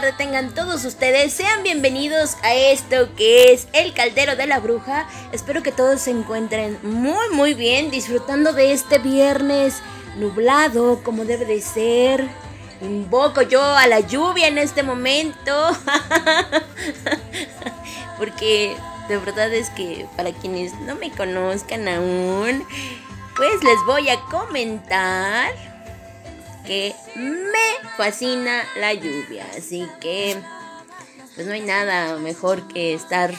tarde tengan todos ustedes. Sean bienvenidos a esto que es El Caldero de la Bruja. Espero que todos se encuentren muy muy bien disfrutando de este viernes nublado como debe de ser. Invoco yo a la lluvia en este momento. Porque de verdad es que para quienes no me conozcan aún, pues les voy a comentar que me fascina la lluvia. Así que, pues no hay nada mejor que estar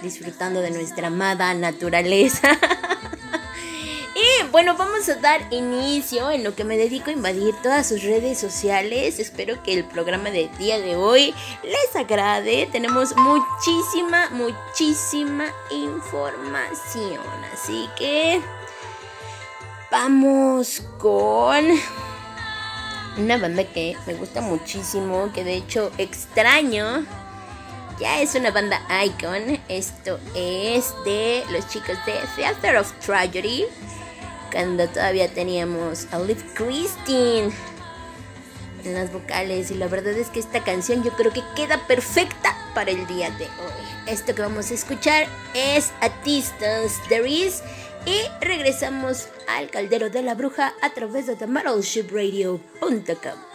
disfrutando de nuestra amada naturaleza. y bueno, vamos a dar inicio en lo que me dedico a invadir todas sus redes sociales. Espero que el programa del día de hoy les agrade. Tenemos muchísima, muchísima información. Así que vamos con una banda que me gusta muchísimo, que de hecho extraño. Ya es una banda icon. Esto es de los chicos de Theater of Tragedy. Cuando todavía teníamos a Liv Christine en las vocales. Y la verdad es que esta canción yo creo que queda perfecta para el día de hoy. Esto que vamos a escuchar es A Distance There Is. Y regresamos al caldero de la bruja a través de TheMetalShipRadio.com. espero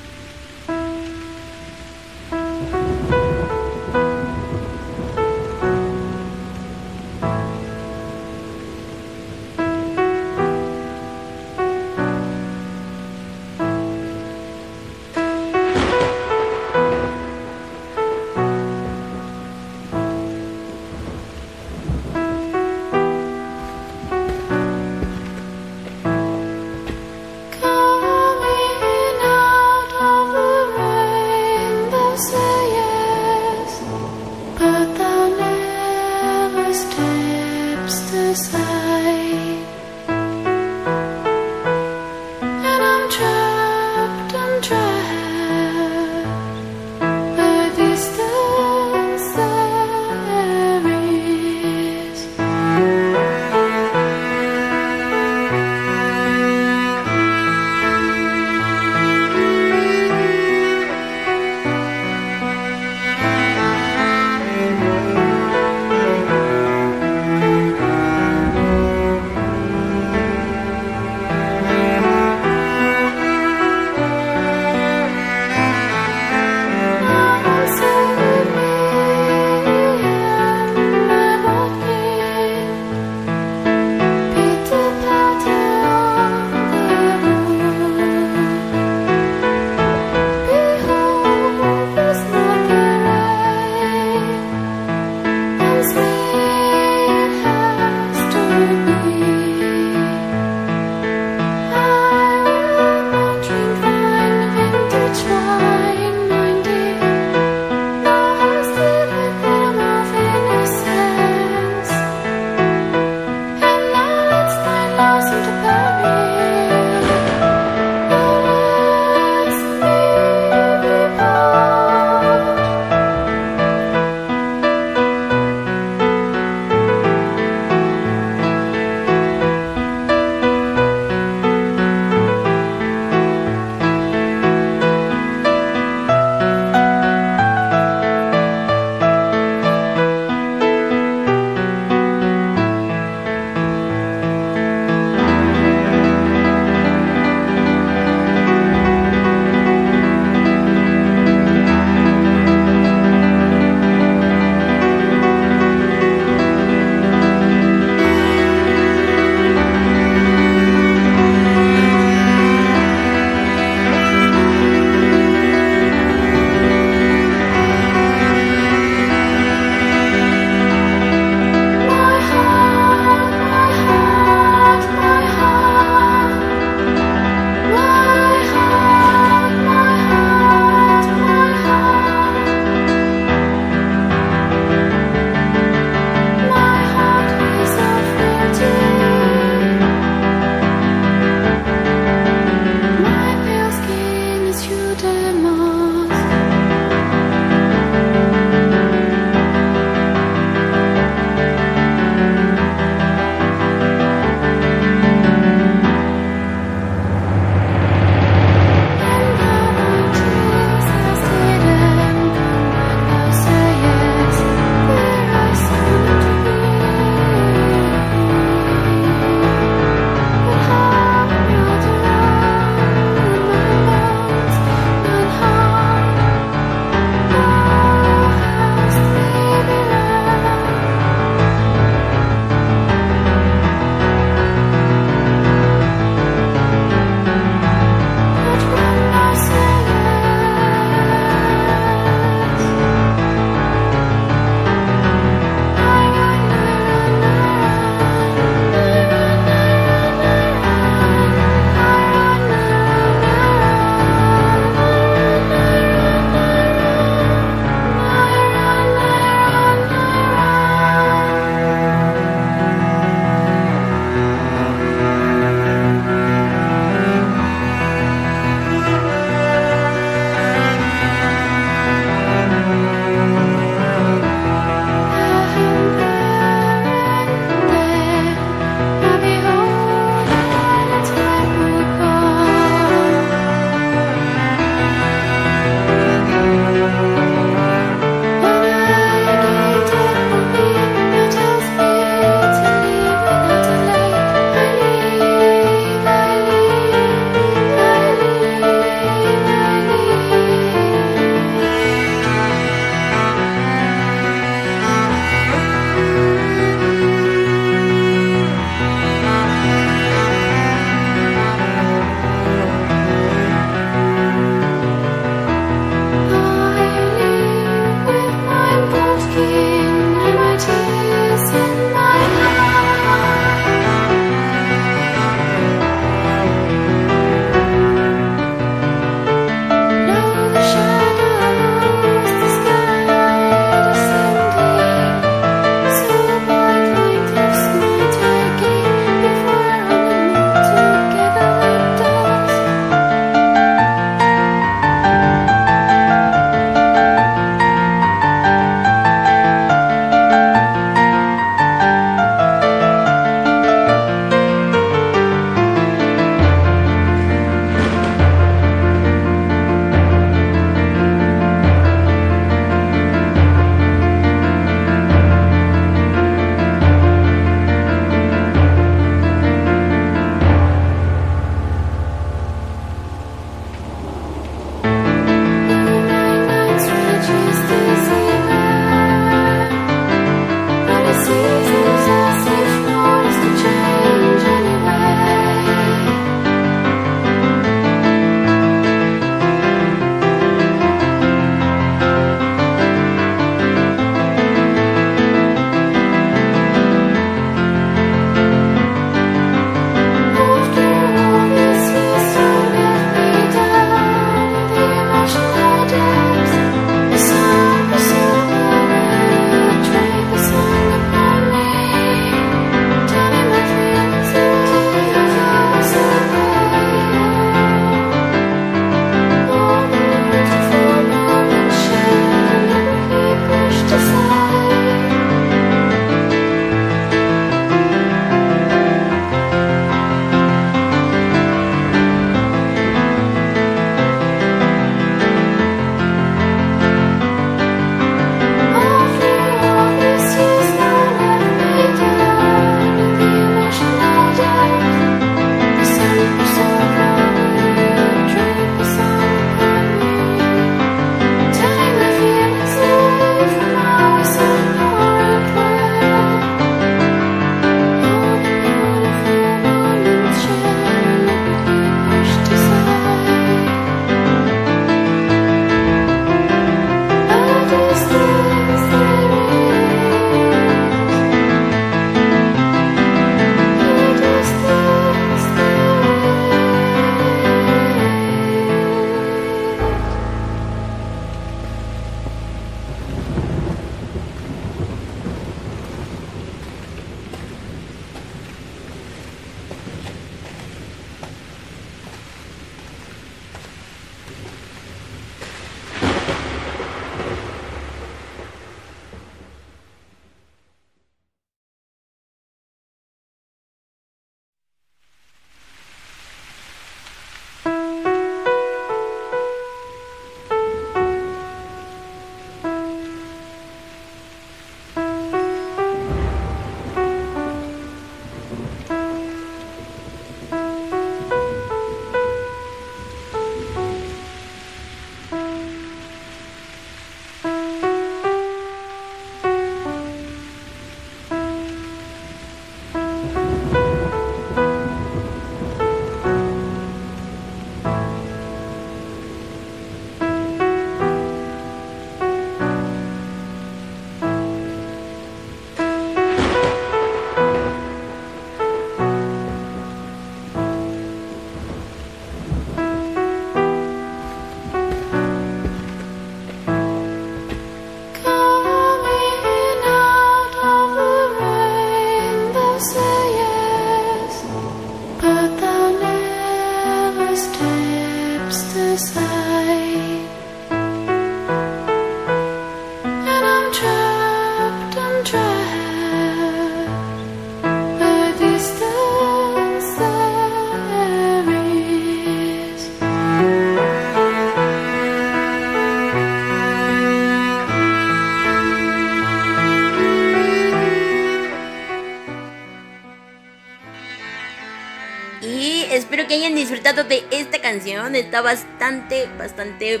de esta canción. Está bastante, bastante...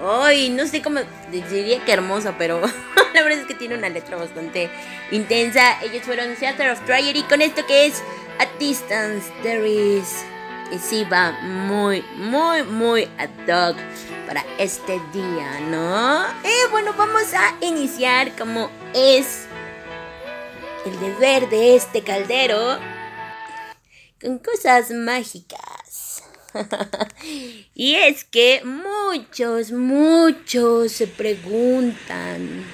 Ay, no sé cómo diría que hermosa, pero la verdad es que tiene una letra bastante intensa. Ellos fueron Theater of Tragedy con esto que es A Distance There Is. Y sí va muy, muy, muy ad hoc para este día, ¿no? Y bueno, vamos a iniciar como es el deber de este caldero con cosas mágicas. y es que muchos, muchos se preguntan,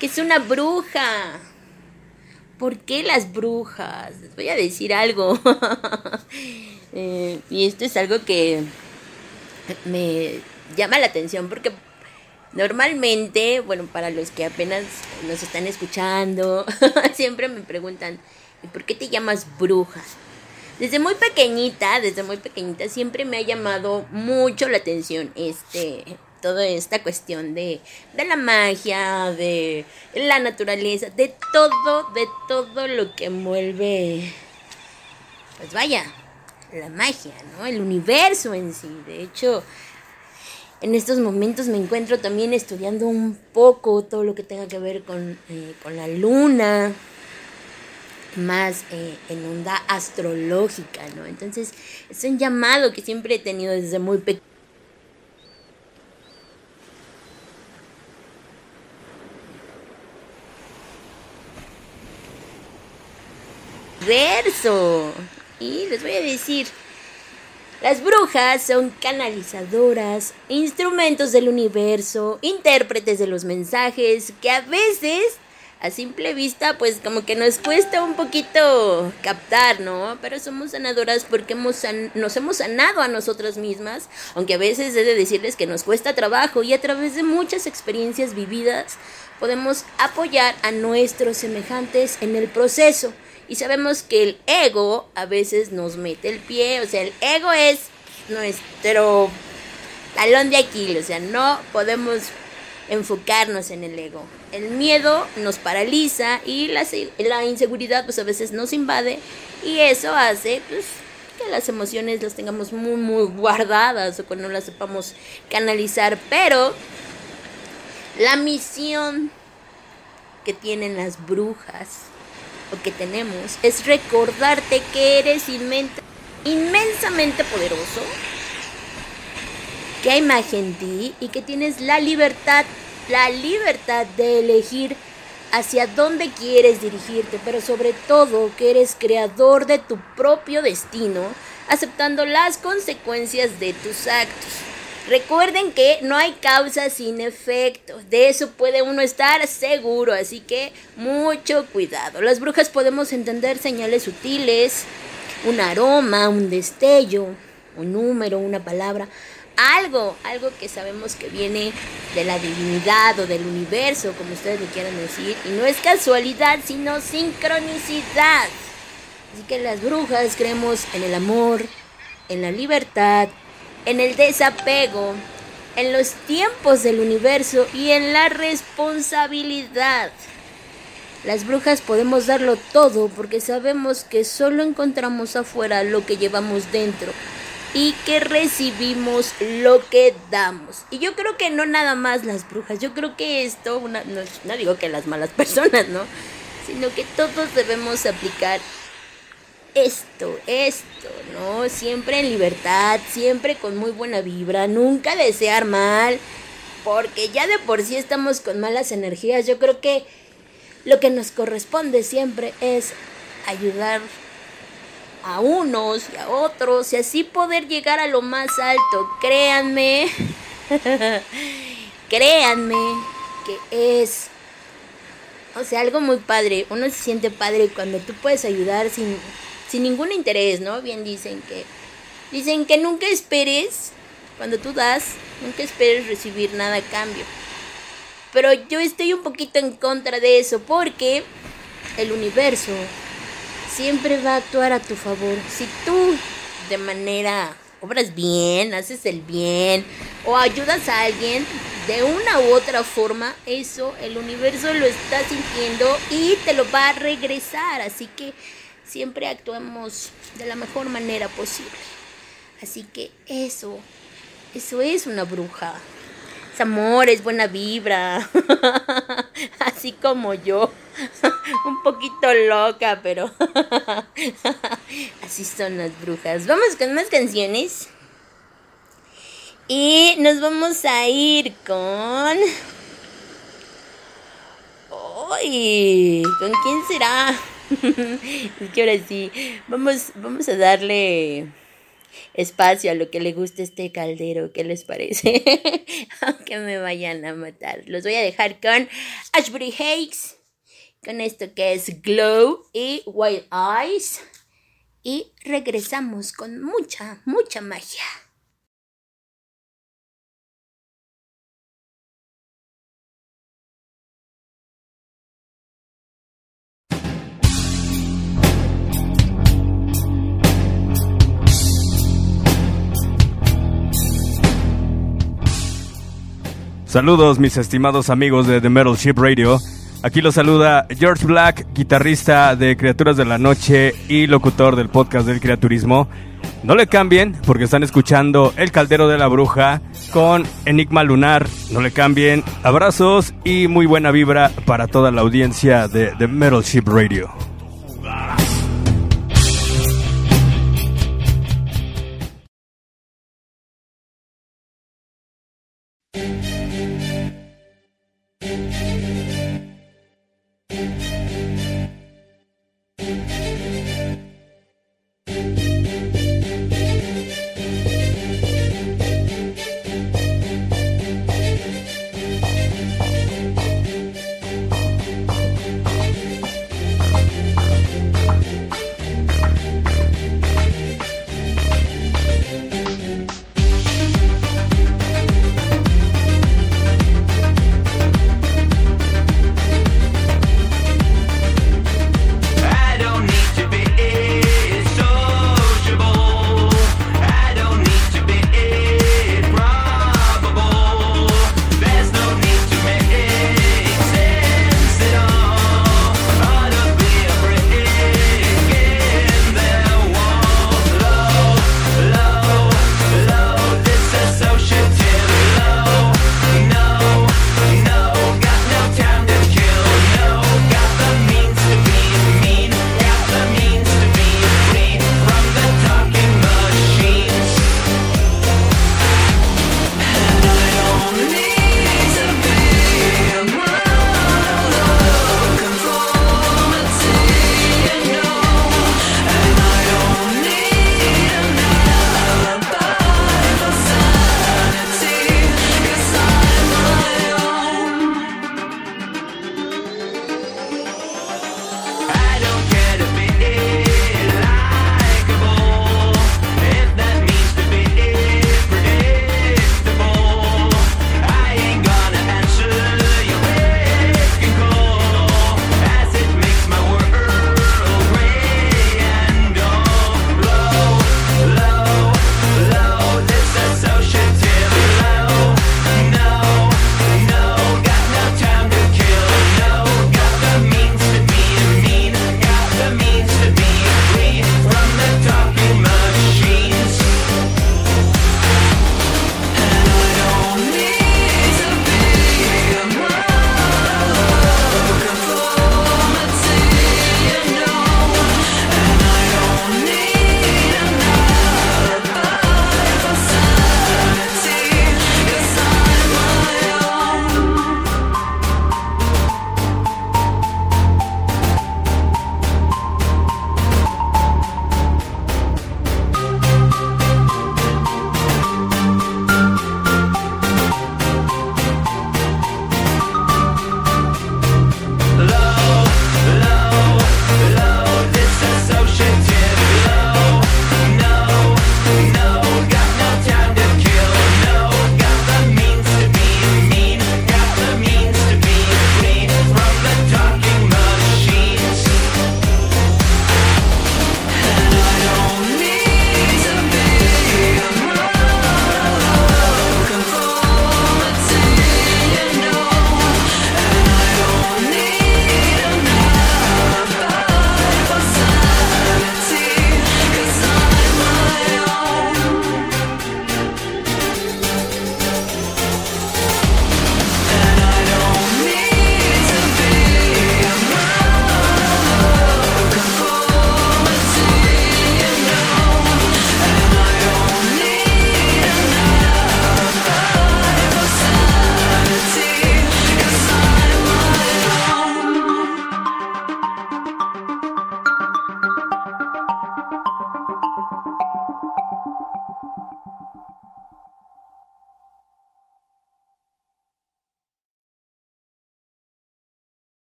¿qué es una bruja? ¿Por qué las brujas? Les voy a decir algo. Eh, y esto es algo que me llama la atención porque normalmente, bueno, para los que apenas nos están escuchando, siempre me preguntan, ¿y por qué te llamas bruja? Desde muy pequeñita, desde muy pequeñita siempre me ha llamado mucho la atención este toda esta cuestión de, de la magia, de la naturaleza, de todo, de todo lo que envuelve, pues vaya, la magia, ¿no? El universo en sí. De hecho, en estos momentos me encuentro también estudiando un poco todo lo que tenga que ver con, eh, con la luna, más eh, en onda astrológica, ¿no? Entonces, es un llamado que siempre he tenido desde muy pequeño verso. Y les voy a decir, las brujas son canalizadoras, instrumentos del universo, intérpretes de los mensajes, que a veces a simple vista pues como que nos cuesta un poquito captar, ¿no? Pero somos sanadoras porque hemos nos hemos sanado a nosotras mismas, aunque a veces he de decirles que nos cuesta trabajo y a través de muchas experiencias vividas podemos apoyar a nuestros semejantes en el proceso. Y sabemos que el ego a veces nos mete el pie, o sea, el ego es nuestro talón de Aquiles, o sea, no podemos enfocarnos en el ego. El miedo nos paraliza y la, la inseguridad pues a veces nos invade y eso hace pues que las emociones las tengamos muy muy guardadas o que no las sepamos canalizar, pero la misión que tienen las brujas o que tenemos es recordarte que eres inmensamente poderoso, que en ti y que tienes la libertad, la libertad de elegir hacia dónde quieres dirigirte, pero sobre todo que eres creador de tu propio destino, aceptando las consecuencias de tus actos. Recuerden que no hay causa sin efecto. De eso puede uno estar seguro. Así que mucho cuidado. Las brujas podemos entender señales sutiles, un aroma, un destello, un número, una palabra. Algo, algo que sabemos que viene de la divinidad o del universo, como ustedes lo quieran decir. Y no es casualidad, sino sincronicidad. Así que las brujas creemos en el amor, en la libertad, en el desapego, en los tiempos del universo y en la responsabilidad. Las brujas podemos darlo todo porque sabemos que solo encontramos afuera lo que llevamos dentro y que recibimos lo que damos. Y yo creo que no nada más las brujas, yo creo que esto, no, no digo que las malas personas, ¿no? Sino que todos debemos aplicar esto, esto, ¿no? Siempre en libertad, siempre con muy buena vibra, nunca desear mal, porque ya de por sí estamos con malas energías. Yo creo que lo que nos corresponde siempre es ayudar a unos y a otros y así poder llegar a lo más alto. Créanme, créanme que es, o sea, algo muy padre. Uno se siente padre cuando tú puedes ayudar sin sin ningún interés, ¿no? Bien dicen que dicen que nunca esperes cuando tú das, nunca esperes recibir nada a cambio. Pero yo estoy un poquito en contra de eso porque el universo siempre va a actuar a tu favor. Si tú de manera obras bien, haces el bien o ayudas a alguien de una u otra forma, eso el universo lo está sintiendo y te lo va a regresar. Así que siempre actuamos de la mejor manera posible. Así que eso, eso es una bruja. Es amor, es buena vibra. Así como yo. Un poquito loca, pero así son las brujas. Vamos con más canciones. Y nos vamos a ir con... ¡Ay! ¿Con quién será? es que ahora sí, vamos, vamos a darle espacio a lo que le guste este caldero. ¿Qué les parece? Aunque me vayan a matar. Los voy a dejar con Ashbury Hakes. Con esto que es Glow y White Eyes. Y regresamos con mucha, mucha magia. Saludos mis estimados amigos de The Metal Ship Radio. Aquí los saluda George Black, guitarrista de Criaturas de la Noche y locutor del podcast del criaturismo. No le cambien porque están escuchando El Caldero de la Bruja con Enigma Lunar. No le cambien. Abrazos y muy buena vibra para toda la audiencia de The Metal Ship Radio.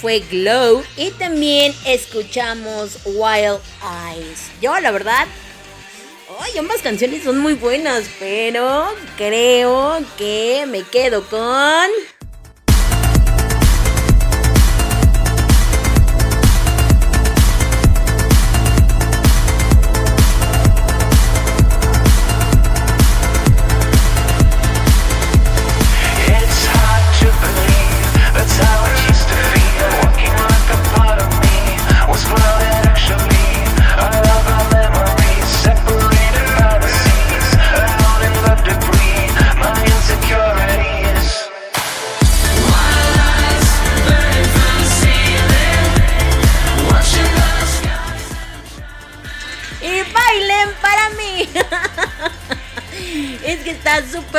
Fue Glow y también escuchamos Wild Eyes. Yo la verdad, ay, ambas canciones son muy buenas, pero creo que me quedo con...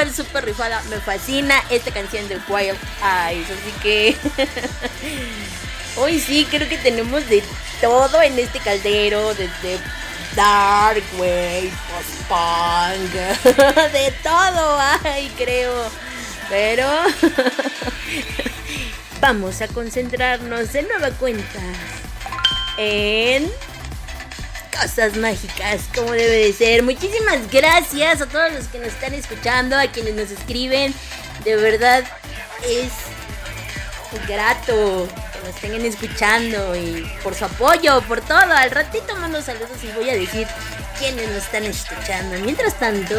súper, rifada. Me fascina esta canción de Wild Eyes. Así que hoy sí, creo que tenemos de todo en este caldero. Desde Dark Wave, post-punk, de todo ay, creo. Pero vamos a concentrarnos de nueva cuenta en cosas mágicas, como debe de ser. Muchísimas gracias a todos los que nos están escuchando, a quienes nos escriben. De verdad es grato que nos estén escuchando y por su apoyo, por todo. Al ratito mando saludos y voy a decir quiénes nos están escuchando. Mientras tanto,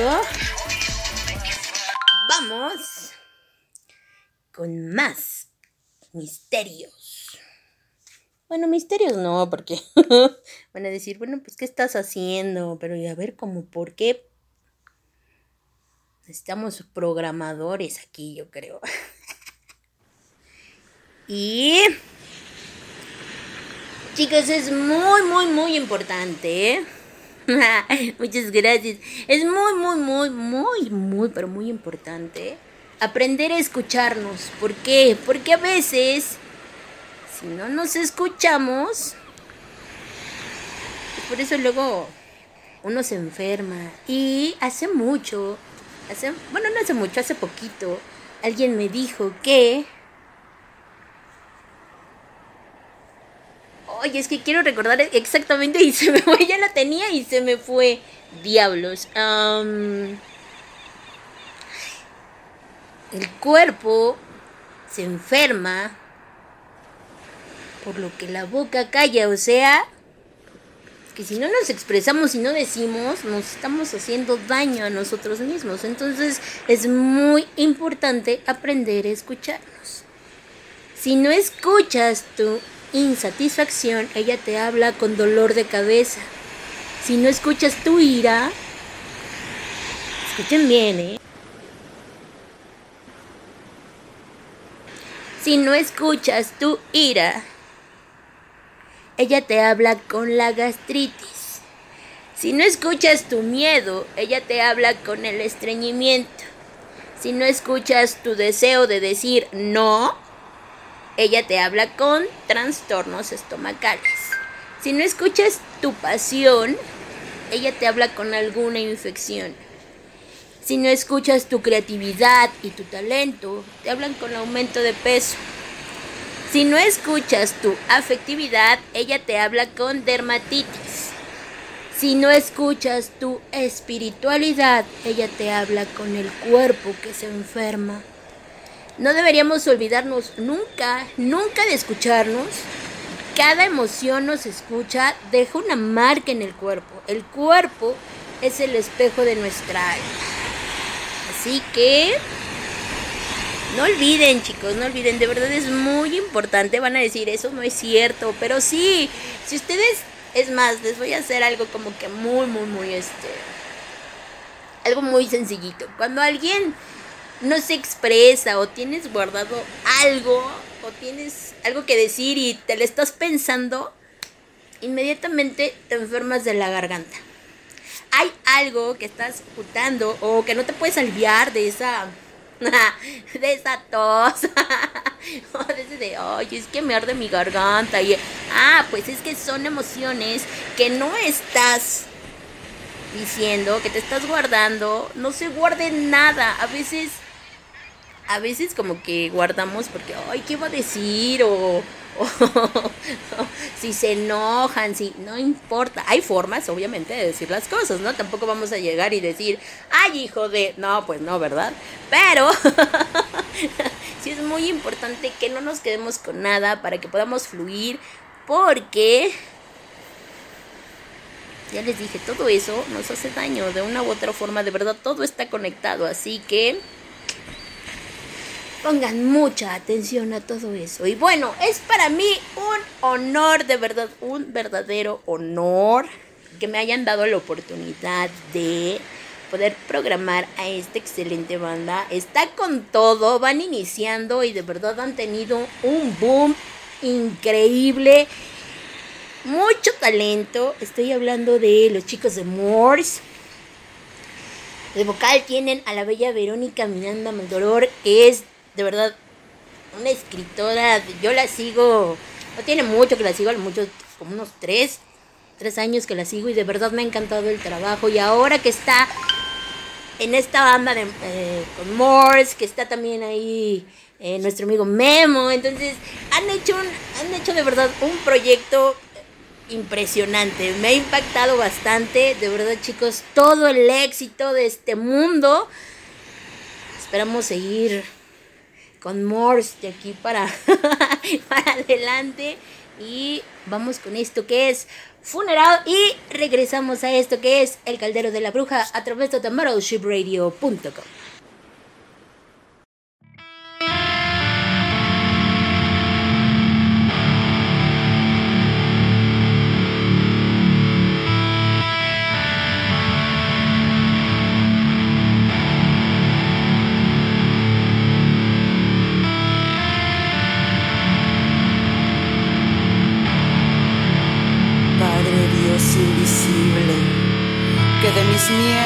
vamos con más misterios. Bueno, misterios no, porque van a decir, bueno, pues ¿qué estás haciendo? Pero y a ver, como, ¿por qué? Necesitamos programadores aquí, yo creo. y... Chicos, es muy, muy, muy importante. ¿eh? Muchas gracias. Es muy, muy, muy, muy, muy, pero muy importante aprender a escucharnos. ¿Por qué? Porque a veces si no nos escuchamos, por eso luego uno se enferma. Y hace mucho, hace, bueno, no hace mucho, hace poquito, alguien me dijo que... Oye, es que quiero recordar exactamente y se me fue, ya la tenía y se me fue. Diablos. el cuerpo se enferma por lo que la boca calla, o sea, que si no nos expresamos y no decimos, nos estamos haciendo daño a nosotros mismos. Entonces es muy importante aprender a escucharnos. Si no escuchas tu insatisfacción, ella te habla con dolor de cabeza. Si no escuchas tu ira, escuchen bien, ¿eh? Si no escuchas tu ira, ella te habla con la gastritis. Si no escuchas tu miedo, ella te habla con el estreñimiento. Si no escuchas tu deseo de decir no, ella te habla con trastornos estomacales. Si no escuchas tu pasión, ella te habla con alguna infección. Si no escuchas tu creatividad y tu talento, te hablan con aumento de peso. Si no escuchas tu afectividad, ella te habla con dermatitis. Si no escuchas tu espiritualidad, ella te habla con el cuerpo que se enferma. No deberíamos olvidarnos nunca, nunca de escucharnos. Cada emoción nos escucha, deja una marca en el cuerpo. El cuerpo es el espejo de nuestra alma. Así que no olviden, chicos, no olviden, de verdad es muy importante. Van a decir, eso no es cierto, pero sí, si ustedes, es más, les voy a hacer algo como que muy, muy, muy, este, algo muy sencillito. Cuando alguien no se expresa o tienes guardado algo o tienes algo que decir y te lo estás pensando, inmediatamente te enfermas de la garganta. Hay algo que estás ocultando o que no te puedes aliviar de esa de esa tos. de, ay, es que me arde mi garganta. Y, ah, pues es que son emociones que no estás diciendo, que te estás guardando. No se guarde nada. A veces a veces como que guardamos porque, ay, ¿qué va a decir? O, si se enojan, si no importa. Hay formas, obviamente, de decir las cosas, ¿no? Tampoco vamos a llegar y decir, ay, hijo de... No, pues no, ¿verdad? Pero sí es muy importante que no nos quedemos con nada para que podamos fluir, porque... Ya les dije, todo eso nos hace daño de una u otra forma, de verdad, todo está conectado, así que Pongan mucha atención a todo eso. Y bueno, es para mí un honor, de verdad, un verdadero honor que me hayan dado la oportunidad de poder programar a esta excelente banda. Está con todo, van iniciando y de verdad han tenido un boom increíble. Mucho talento. Estoy hablando de los chicos de Morse. De vocal tienen a la bella Verónica Miranda Maldoror, que es de verdad, una escritora, yo la sigo, no tiene mucho que la sigo, muchos, como unos tres, tres años que la sigo y de verdad me ha encantado el trabajo. Y ahora que está en esta banda de, eh, con Morse, que está también ahí eh, nuestro amigo Memo, entonces han hecho, un, han hecho de verdad un proyecto impresionante, me ha impactado bastante, de verdad chicos, todo el éxito de este mundo, esperamos seguir con Morse de aquí para, para adelante. Y vamos con esto que es Funeral. Y regresamos a esto que es El Caldero de la Bruja a través de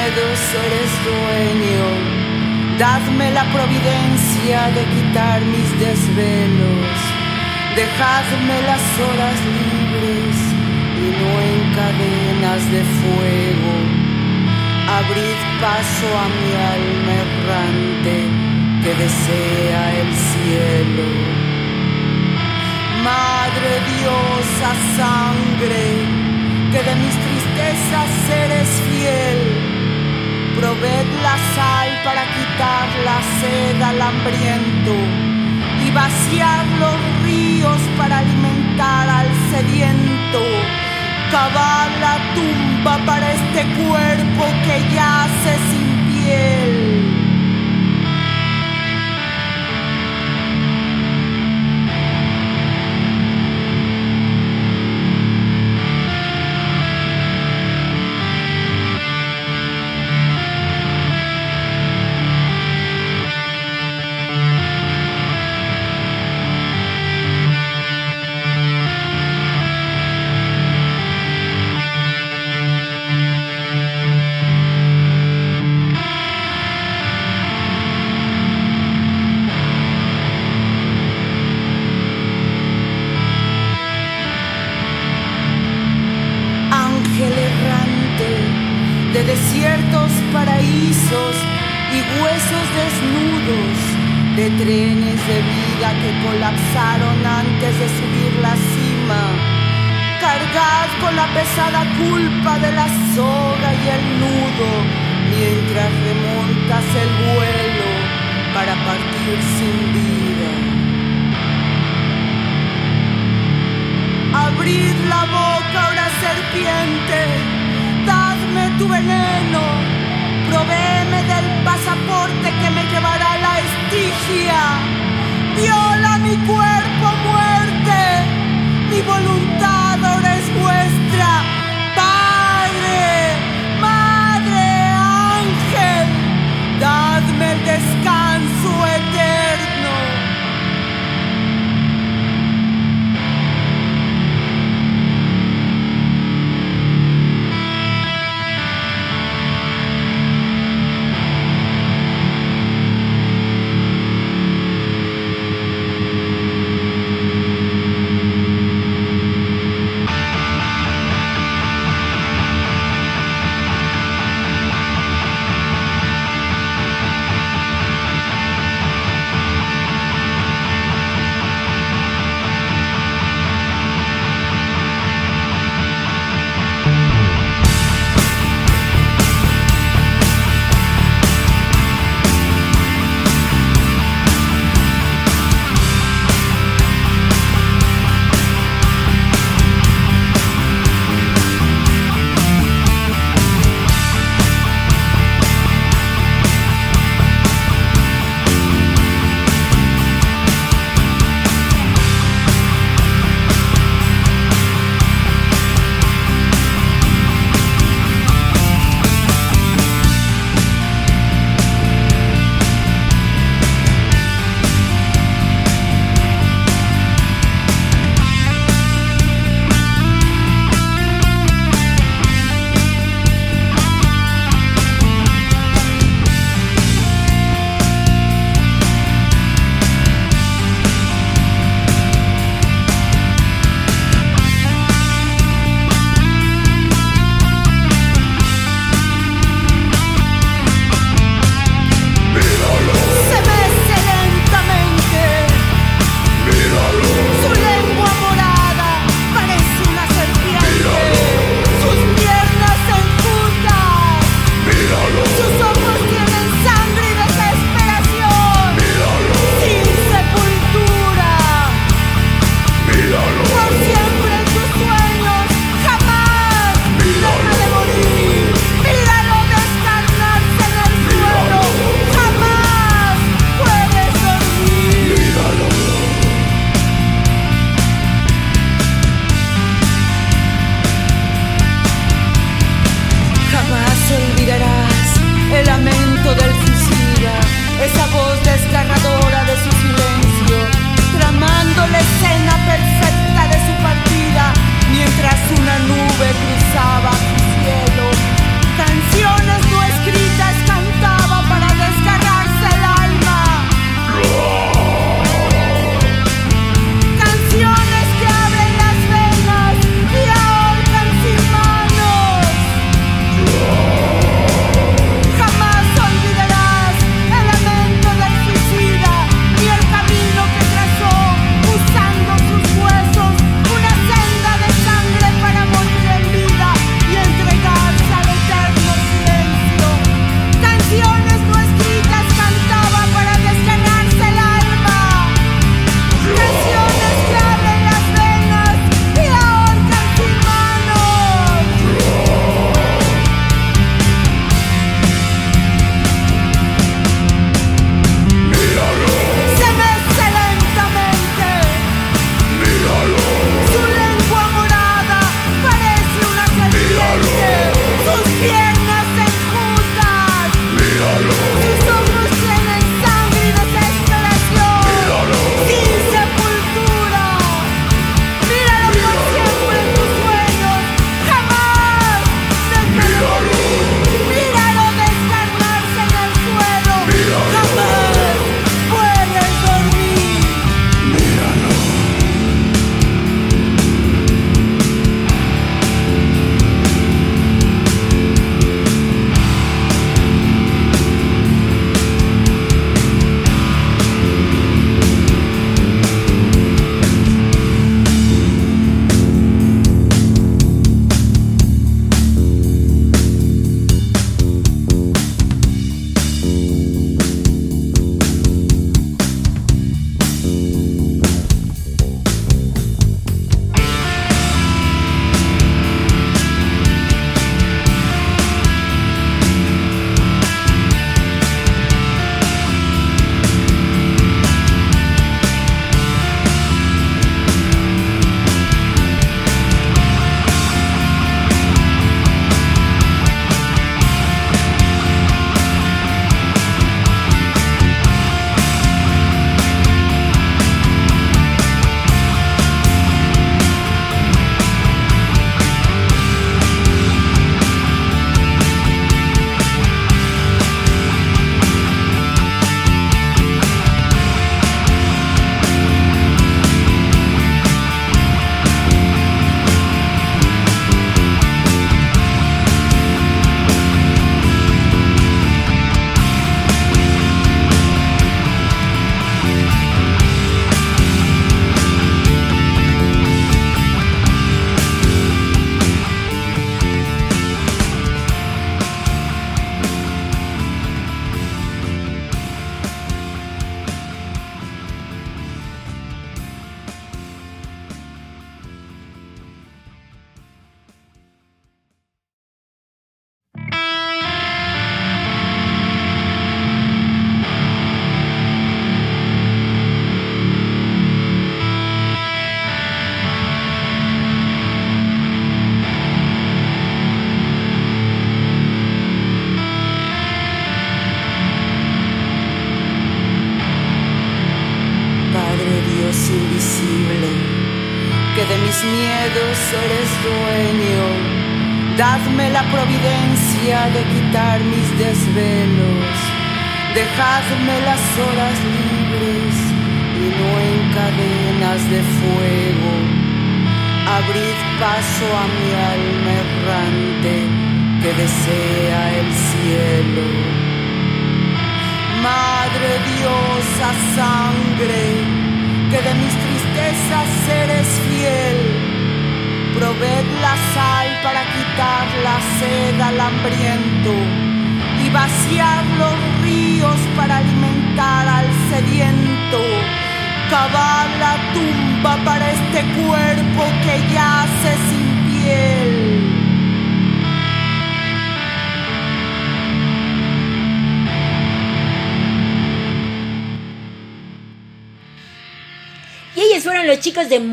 TheMetalShipRadio.com. eres dueño. Dadme la providencia de quitar mis desvelos. Dejadme las horas libres y no en cadenas de fuego. Abrid paso a mi alma errante que desea el cielo. Madre diosa sangre, que de mis tristezas eres fiel Proved la sal para quitar la sed al hambriento y vaciar los ríos para alimentar al sediento. Cavar la tumba para este cuerpo que yace sin piel.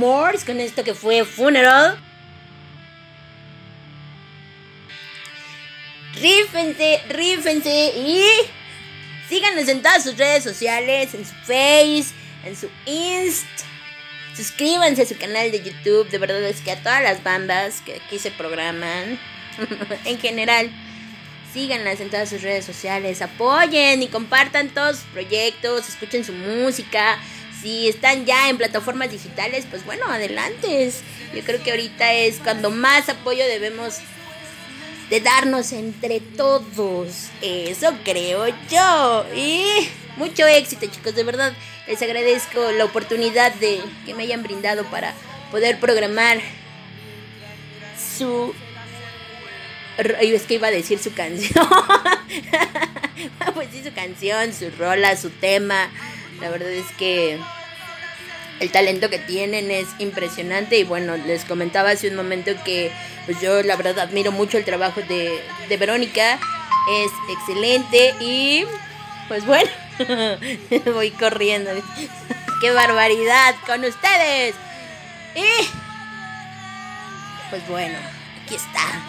Con esto que fue Funeral. Rífense, rífense y síganos en todas sus redes sociales, en su Face, en su Inst. Suscríbanse a su canal de YouTube. De verdad es que a todas las bandas que aquí se programan, en general, síganlas en todas sus redes sociales. Apoyen y compartan todos sus proyectos. Escuchen su música si están ya en plataformas digitales, pues bueno, adelante. Yo creo que ahorita es cuando más apoyo debemos de darnos entre todos. Eso creo yo. Y mucho éxito, chicos. De verdad, les agradezco la oportunidad de que me hayan brindado para poder programar su... Es que iba a decir su canción. pues sí, su canción, su rola, su tema. La verdad es que el talento que tienen es impresionante y bueno, les comentaba hace un momento que pues yo la verdad admiro mucho el trabajo de, de Verónica, es excelente y pues bueno, voy corriendo, qué barbaridad con ustedes. Y pues bueno, aquí está,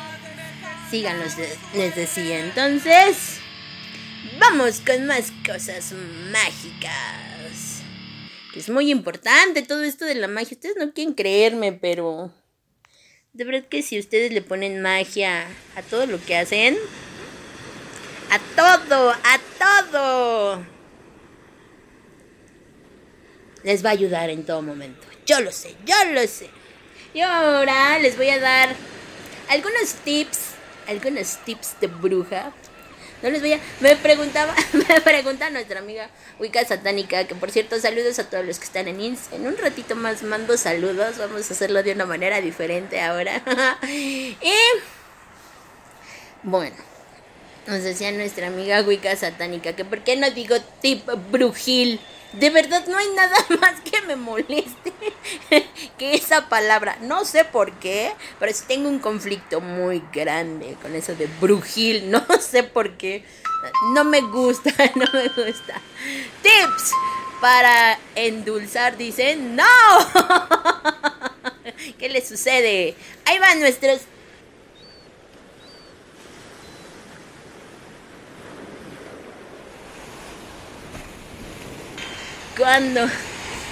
síganos, les decía, entonces vamos con más cosas mágicas es muy importante todo esto de la magia. Ustedes no quieren creerme, pero de verdad que si ustedes le ponen magia a todo lo que hacen, a todo, a todo, les va a ayudar en todo momento. Yo lo sé, yo lo sé. Y ahora les voy a dar algunos tips, algunos tips de bruja no les voy a. Me preguntaba, me pregunta nuestra amiga Wicca Satánica, que por cierto, saludos a todos los que están en Ins. En un ratito más mando saludos. Vamos a hacerlo de una manera diferente ahora. y. Bueno. Nos decía nuestra amiga Wicca Satánica que por qué no digo tip brujil. De verdad no hay nada más que me moleste que esa palabra. No sé por qué, pero sí tengo un conflicto muy grande con eso de brujil. No sé por qué. No me gusta, no me gusta. Tips para endulzar, dicen. ¡No! ¿Qué le sucede? Ahí van nuestros cuando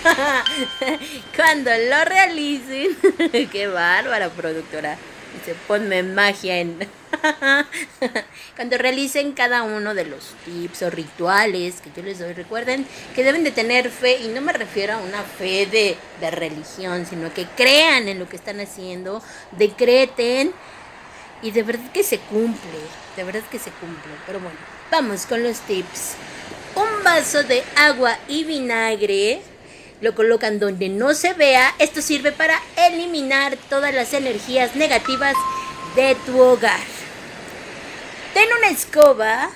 cuando lo realicen. Qué bárbara productora. Dice ponme magia en cuando realicen cada uno de los tips o rituales que yo les doy. Recuerden que deben de tener fe y no me refiero a una fe de, de religión sino que crean en lo que están haciendo decreten y de verdad que se cumple de verdad que se cumple. Pero bueno vamos con los tips un vaso de agua y vinagre. Lo colocan donde no se vea. Esto sirve para eliminar todas las energías negativas de tu hogar. Ten una escoba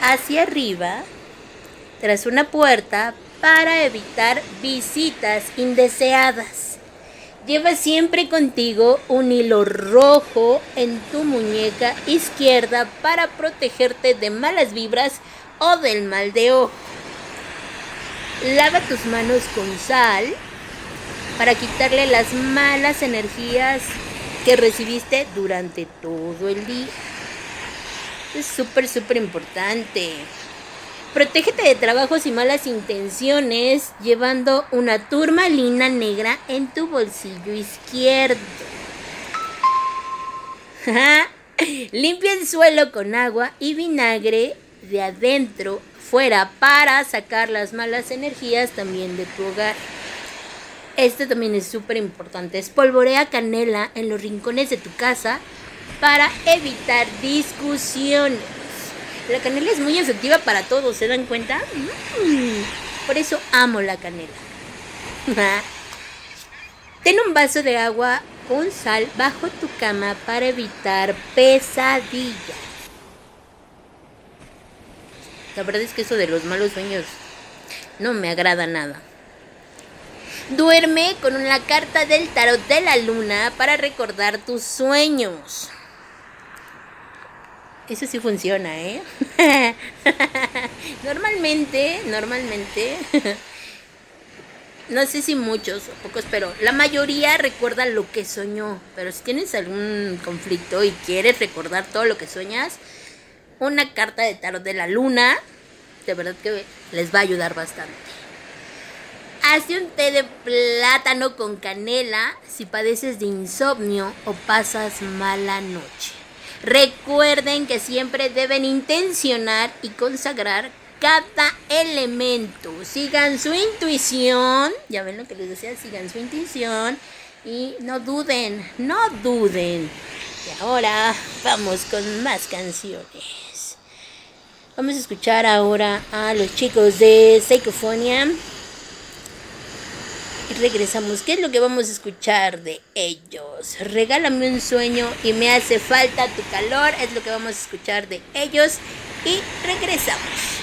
hacia arriba, tras una puerta, para evitar visitas indeseadas. Lleva siempre contigo un hilo rojo en tu muñeca izquierda para protegerte de malas vibras o del mal de ojo. Lava tus manos con sal para quitarle las malas energías que recibiste durante todo el día. Es súper, súper importante. Protégete de trabajos y malas intenciones llevando una turmalina negra en tu bolsillo izquierdo. Limpia el suelo con agua y vinagre de adentro fuera para sacar las malas energías también de tu hogar. Este también es súper importante. Espolvorea canela en los rincones de tu casa para evitar discusiones. La canela es muy efectiva para todos, ¿se dan cuenta? Mm. por eso amo la canela. Ten un vaso de agua con sal bajo tu cama para evitar pesadillas. La verdad es que eso de los malos sueños no me agrada nada. Duerme con una carta del tarot de la luna para recordar tus sueños. Eso sí funciona, ¿eh? normalmente, normalmente, no sé si muchos o pocos, pero la mayoría recuerda lo que soñó. Pero si tienes algún conflicto y quieres recordar todo lo que sueñas, una carta de tarot de la luna, de verdad que les va a ayudar bastante. Hazte un té de plátano con canela si padeces de insomnio o pasas mala noche. Recuerden que siempre deben intencionar y consagrar cada elemento. Sigan su intuición. Ya ven lo que les decía, sigan su intuición. Y no duden, no duden. Y ahora vamos con más canciones. Vamos a escuchar ahora a los chicos de Psychophonia regresamos. ¿Qué es lo que vamos a escuchar de ellos? Regálame un sueño y me hace falta tu calor. Es lo que vamos a escuchar de ellos. Y regresamos.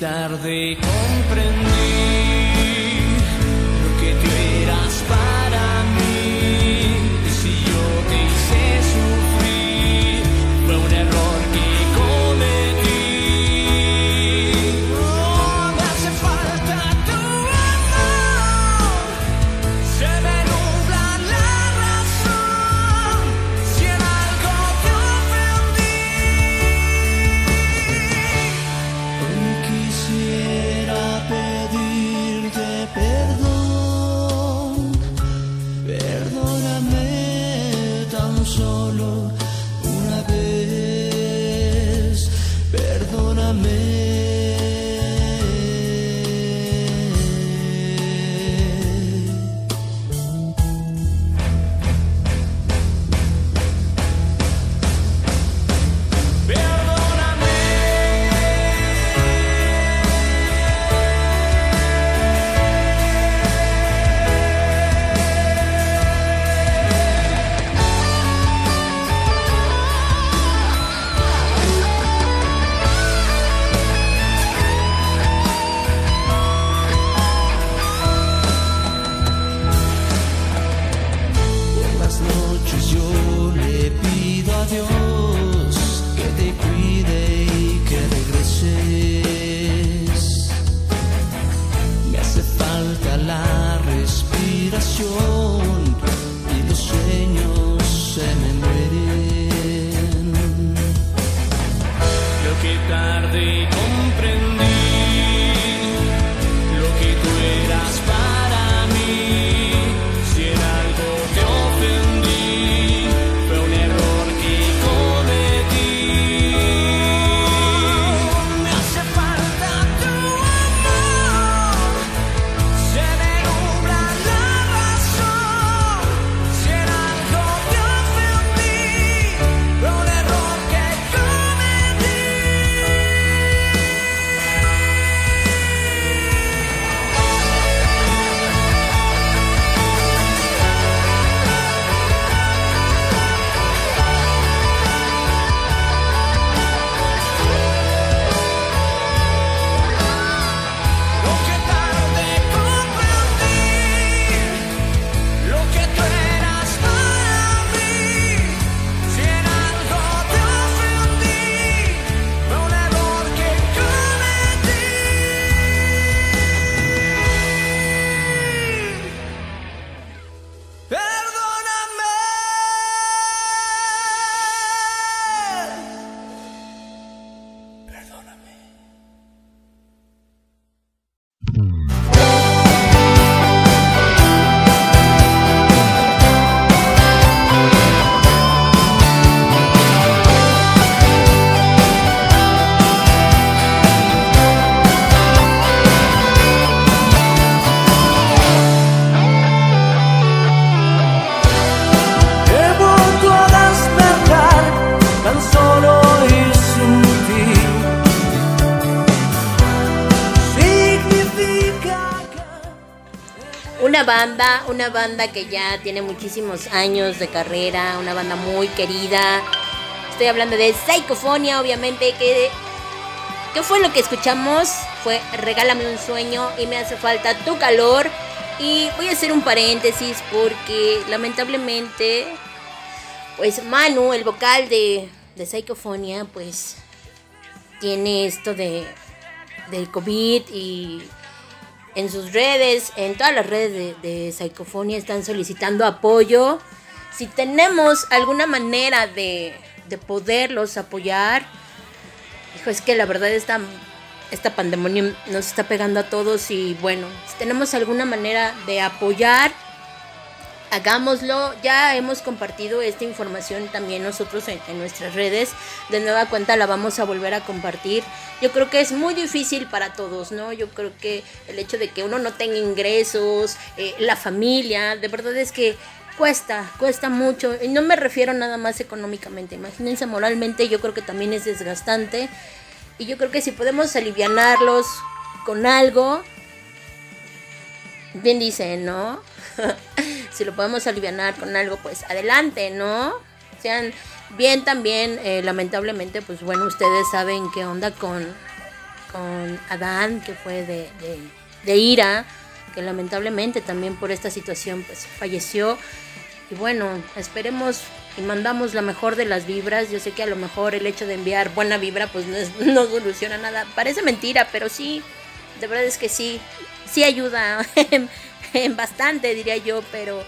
Tarde comprendí. Banda, una banda que ya tiene muchísimos años de carrera, una banda muy querida. Estoy hablando de Psychofonia, obviamente, que ¿qué fue lo que escuchamos? Fue Regálame un sueño y me hace falta tu calor. Y voy a hacer un paréntesis porque lamentablemente, pues Manu, el vocal de, de pues tiene esto de del COVID y en sus redes, en todas las redes de, de están solicitando apoyo. Si tenemos alguna manera de, de poderlos apoyar, hijo, es que la verdad esta, esta pandemia nos está pegando a todos y bueno, si tenemos alguna manera de apoyar, hagámoslo. Ya hemos compartido esta información también nosotros en, nuestras redes. De nueva cuenta la vamos a volver a compartir. Yo creo que es muy difícil para todos, ¿no? Yo creo que el hecho de que uno no tenga ingresos, eh, la familia, de verdad es que cuesta, cuesta mucho. Y no me refiero nada más económicamente. Imagínense moralmente, yo creo que también es desgastante. Y yo creo que si podemos alivianarlos con algo, bien dicen, ¿no? si lo podemos aliviar con algo, pues adelante, ¿no? sean bien también, eh, lamentablemente, pues bueno, ustedes saben qué onda con, con Adán, que fue de, de, ira, que lamentablemente también por esta situación pues falleció. Y bueno, esperemos y mandamos la mejor de las vibras. Yo sé que a lo mejor el hecho de enviar buena vibra pues no, no soluciona nada. Parece mentira, pero sí, de verdad es que sí, sí ayuda en bastante diría yo, pero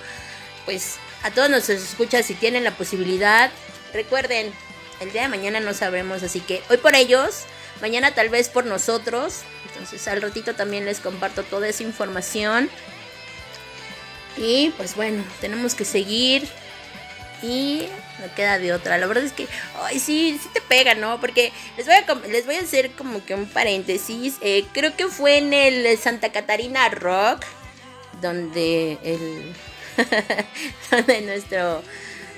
pues a todos nos escucha si tienen la posibilidad. Recuerden, el día de mañana no sabremos, así que hoy por ellos, mañana tal vez por nosotros. Entonces al ratito también les comparto toda esa información. Y pues bueno, tenemos que seguir. Y no queda de otra. La verdad es que, ay, sí, sí te pega, ¿no? Porque les voy a, les voy a hacer como que un paréntesis. Eh, creo que fue en el Santa Catarina Rock, donde el. donde nuestro,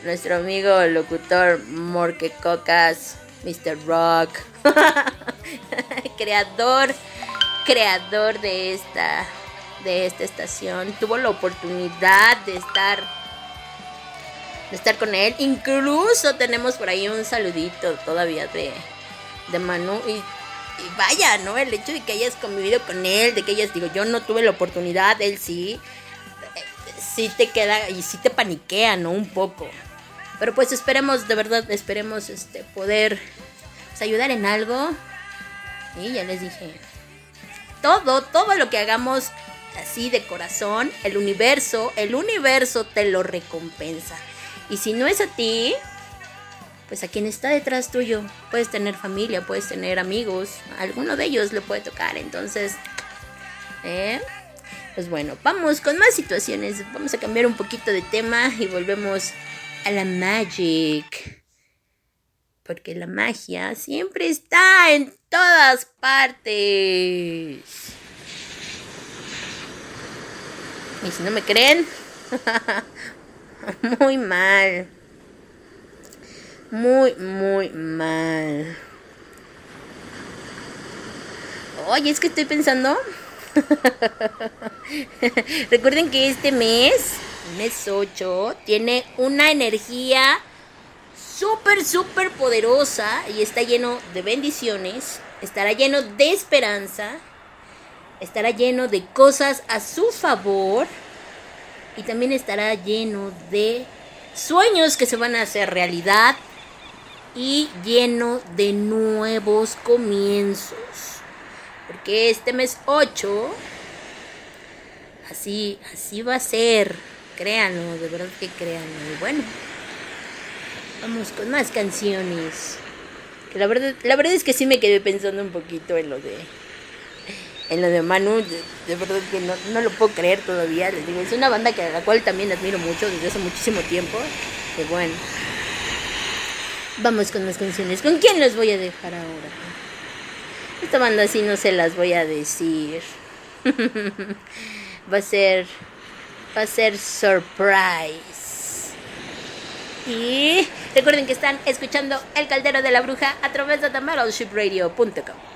nuestro amigo locutor Morque Cocas, Mr. Rock, creador, creador de esta de esta estación tuvo la oportunidad de estar estar con él. Incluso tenemos por ahí un saludito todavía de, de Manu. Y, vaya, ¿no? El hecho de que hayas convivido con él, de que hayas, digo, yo no tuve la oportunidad, él sí. Sí te queda y sí te paniquea, ¿no? Un poco. Pero pues esperemos, de verdad, esperemos este, poder pues, ayudar en algo. Y ya les dije, todo, todo lo que hagamos así de corazón, el universo, el universo te lo recompensa. Y si no es a ti, pues a quien está detrás tuyo, puedes tener familia, puedes tener amigos, alguno de ellos le puede tocar. Entonces, ¿eh? pues bueno, vamos con más situaciones. Vamos a cambiar un poquito de tema y volvemos a la magic. Porque la magia siempre está en todas partes. Y si no me creen, muy mal. Muy, muy mal. Oye, es que estoy pensando. Recuerden que este mes, mes 8, tiene una energía súper, súper poderosa y está lleno de bendiciones. Estará lleno de esperanza estará lleno de cosas a su favor y también estará lleno de sueños que se van a hacer realidad y lleno de nuevos comienzos. Porque este mes 8 así así va a ser. Créanlo, de verdad que créanlo. Y bueno, vamos con más canciones. Que la verdad la verdad es que sí me quedé pensando un poquito en lo de en lo de Manu, de, verdad que no, no, lo puedo creer todavía. Les digo, es una banda que a la cual también admiro mucho desde hace muchísimo tiempo. Que bueno. Vamos con las canciones. ¿Con quién los voy a dejar ahora? Esta banda sí no se las voy a decir. va a ser. Va a ser surprise. Y recuerden que están escuchando El Caldero de la Bruja a través de TheMetalShipRadio.com.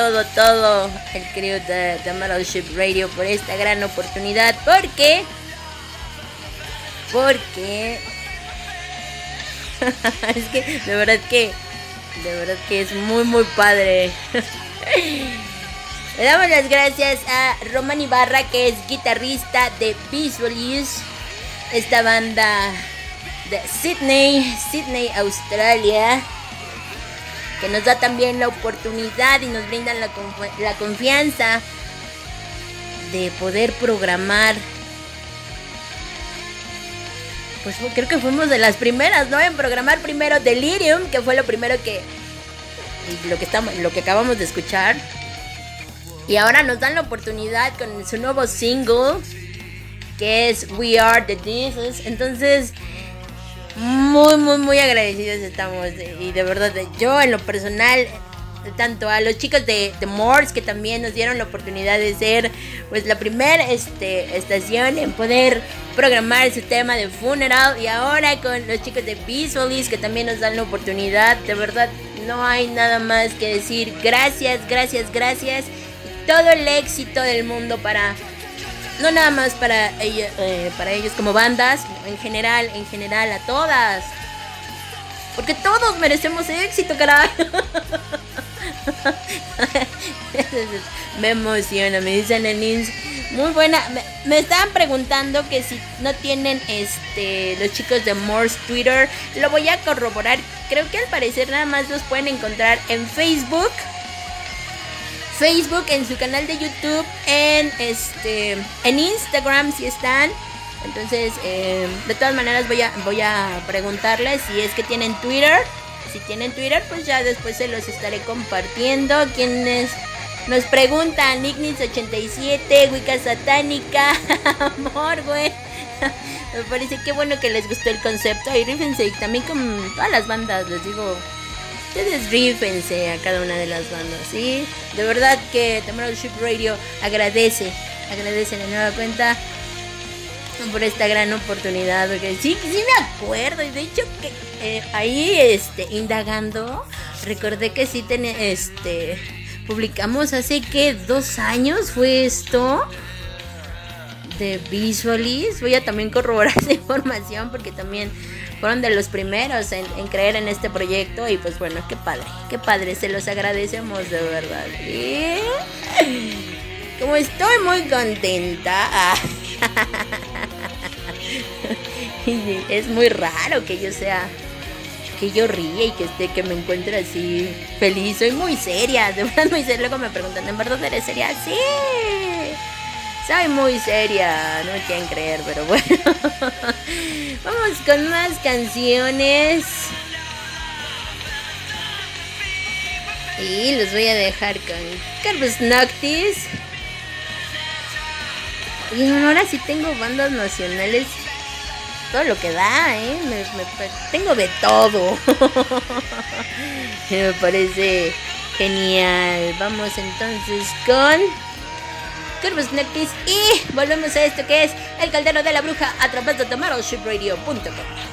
todo, todo el crew de, de Metal Ship Radio por esta gran oportunidad, porque, porque, es que de verdad que, de verdad que es muy, muy padre. Le damos las gracias a Roman Ibarra, que es guitarrista de Visualis, esta banda de Sydney, Sydney, Australia. Que nos da también la oportunidad y nos brindan la, la confianza de poder programar. Pues creo que fuimos de las primeras, ¿no? En programar primero Delirium, que fue lo primero que lo que estamos lo que acabamos de escuchar. Y ahora nos dan la oportunidad con su nuevo single que es We Are the Jesus. Entonces, muy, muy, muy agradecidos estamos. Y de verdad, yo en lo personal, tanto a los chicos de, The Morse que también nos dieron la oportunidad de ser pues la primera este, estación en poder programar su tema de funeral y ahora con los chicos de Visualis que también nos dan la oportunidad de verdad no hay nada más que decir gracias gracias gracias todo el éxito del mundo para no nada más para, eh, para ellos como bandas, en general, en general a todas. Porque todos merecemos éxito, carajo. me emociona, me dicen en Ins. Muy buena. Me, estaban preguntando que si no tienen este los chicos de Morse Twitter. Lo voy a corroborar. Creo que al parecer nada más los pueden encontrar en Facebook Facebook, en su canal de YouTube, en este, en Instagram si están. Entonces, eh, de todas maneras voy a, voy a preguntarles si es que tienen Twitter. Si tienen Twitter, pues ya después se los estaré compartiendo. Quienes nos preguntan, Ignis87, Wicca Satánica, amor, güey. Me parece que bueno que les gustó el concepto. Y rífense, también con todas las bandas, les digo, ustedes a cada una de las bandas, ¿sí? De verdad que Tomorrow Ship Radio agradece, agradece la nueva cuenta por esta gran oportunidad, porque sí, sí me acuerdo, y de hecho que eh, ahí, este, indagando, recordé que sí tenía, este, publicamos hace que dos años fue esto de Visualis, voy a también corroborar esa información porque también fueron de los primeros en, creer en este proyecto y pues bueno, qué padre, qué padre, se los agradecemos de verdad. Como estoy muy contenta, es muy raro que yo sea, que yo ríe y que esté, que me encuentre así feliz, soy muy seria, de verdad muy seria, luego me preguntan, ¿en verdad eres seria? Sí. Soy muy seria, no me quieren creer, pero bueno. Vamos con más canciones. Y los voy a dejar con Carlos Noctis. Y ahora sí tengo bandas nacionales. Todo lo que da, ¿eh? tengo de todo. me parece genial. Vamos entonces con... Curvus Noctis y volvemos a esto que es El Caldero de la Bruja a través de tomaroshipradio.com.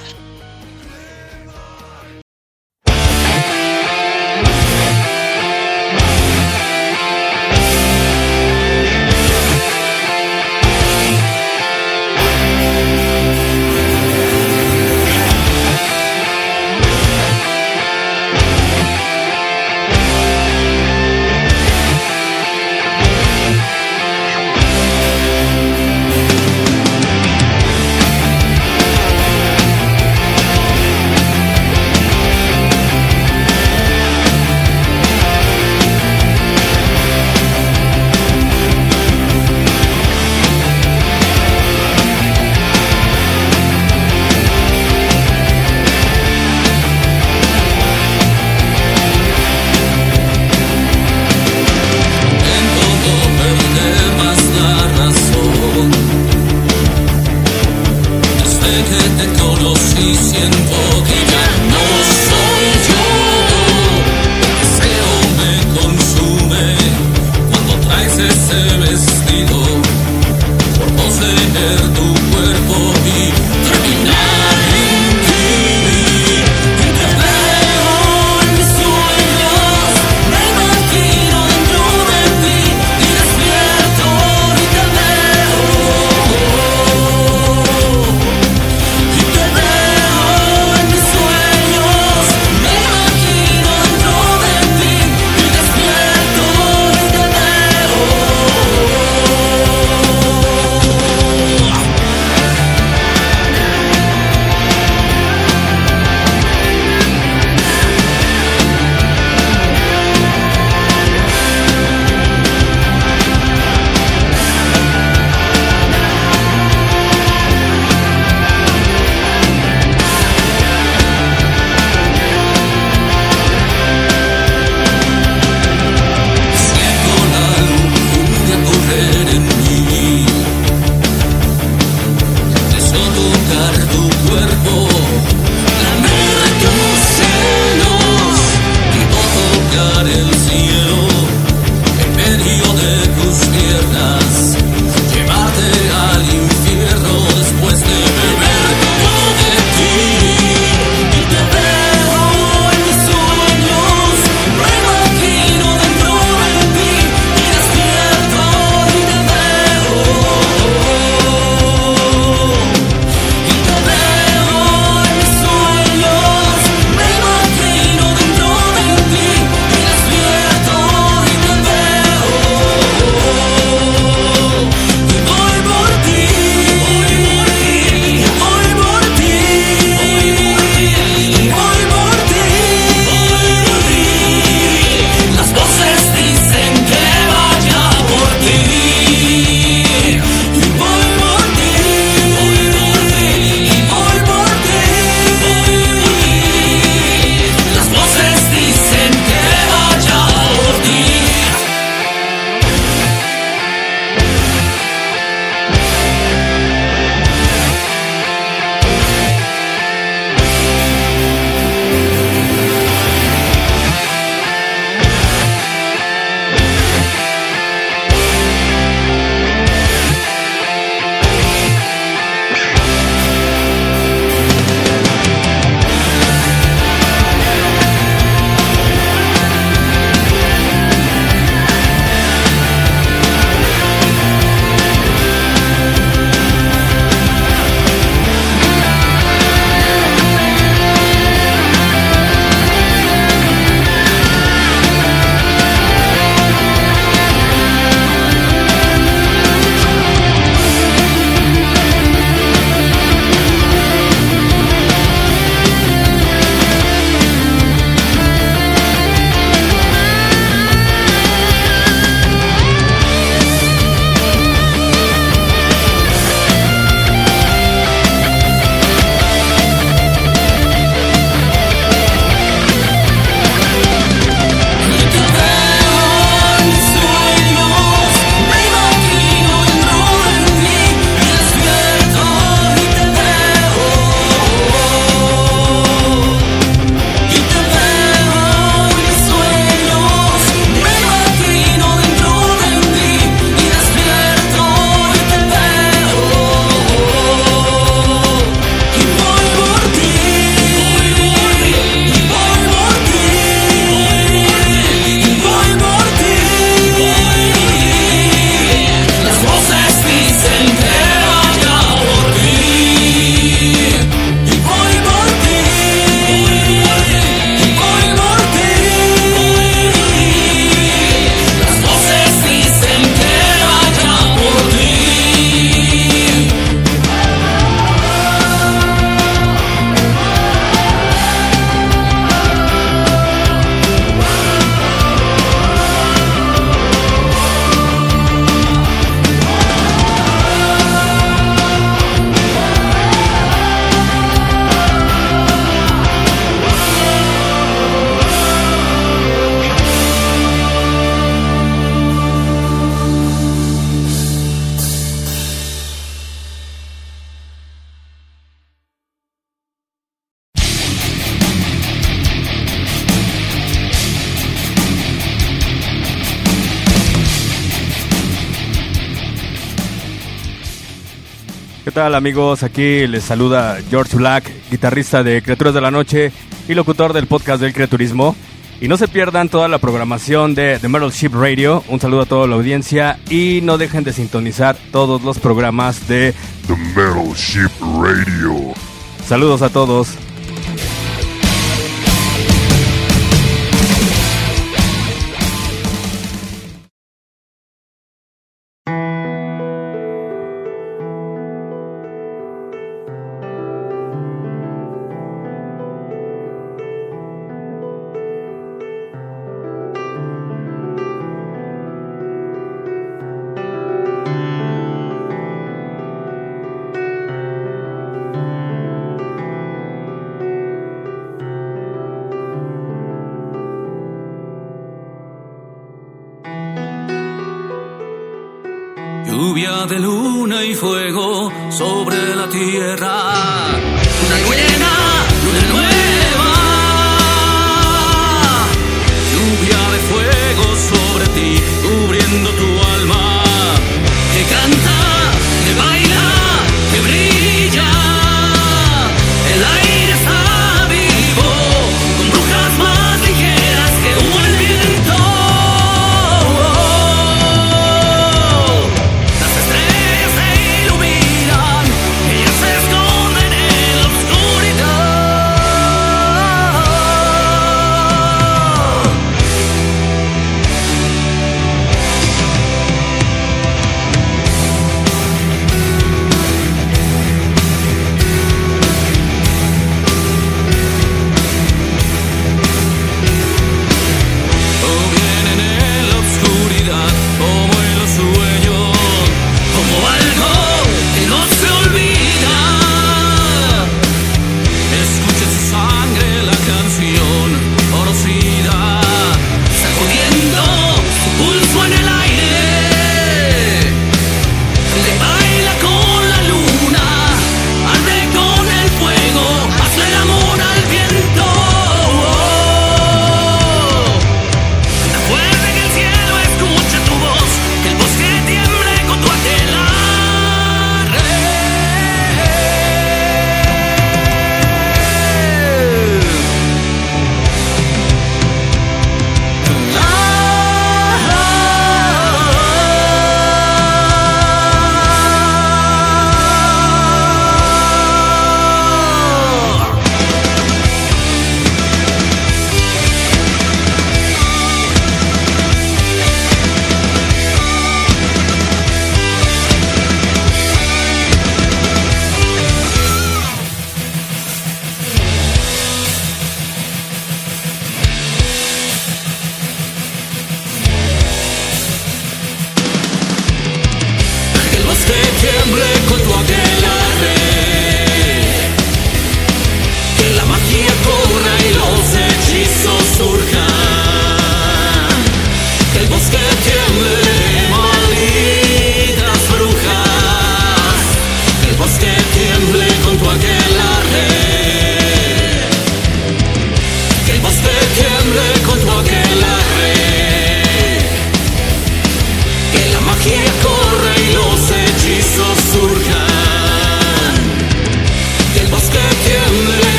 tal amigos? Aquí les saluda George Black, guitarrista de Criaturas de la Noche y locutor del podcast del Criaturismo. Y no se pierdan toda la programación de The Metal Ship Radio. Un saludo a toda la audiencia y no dejen de sintonizar todos los programas de The Metal Ship Radio. Saludos a todos.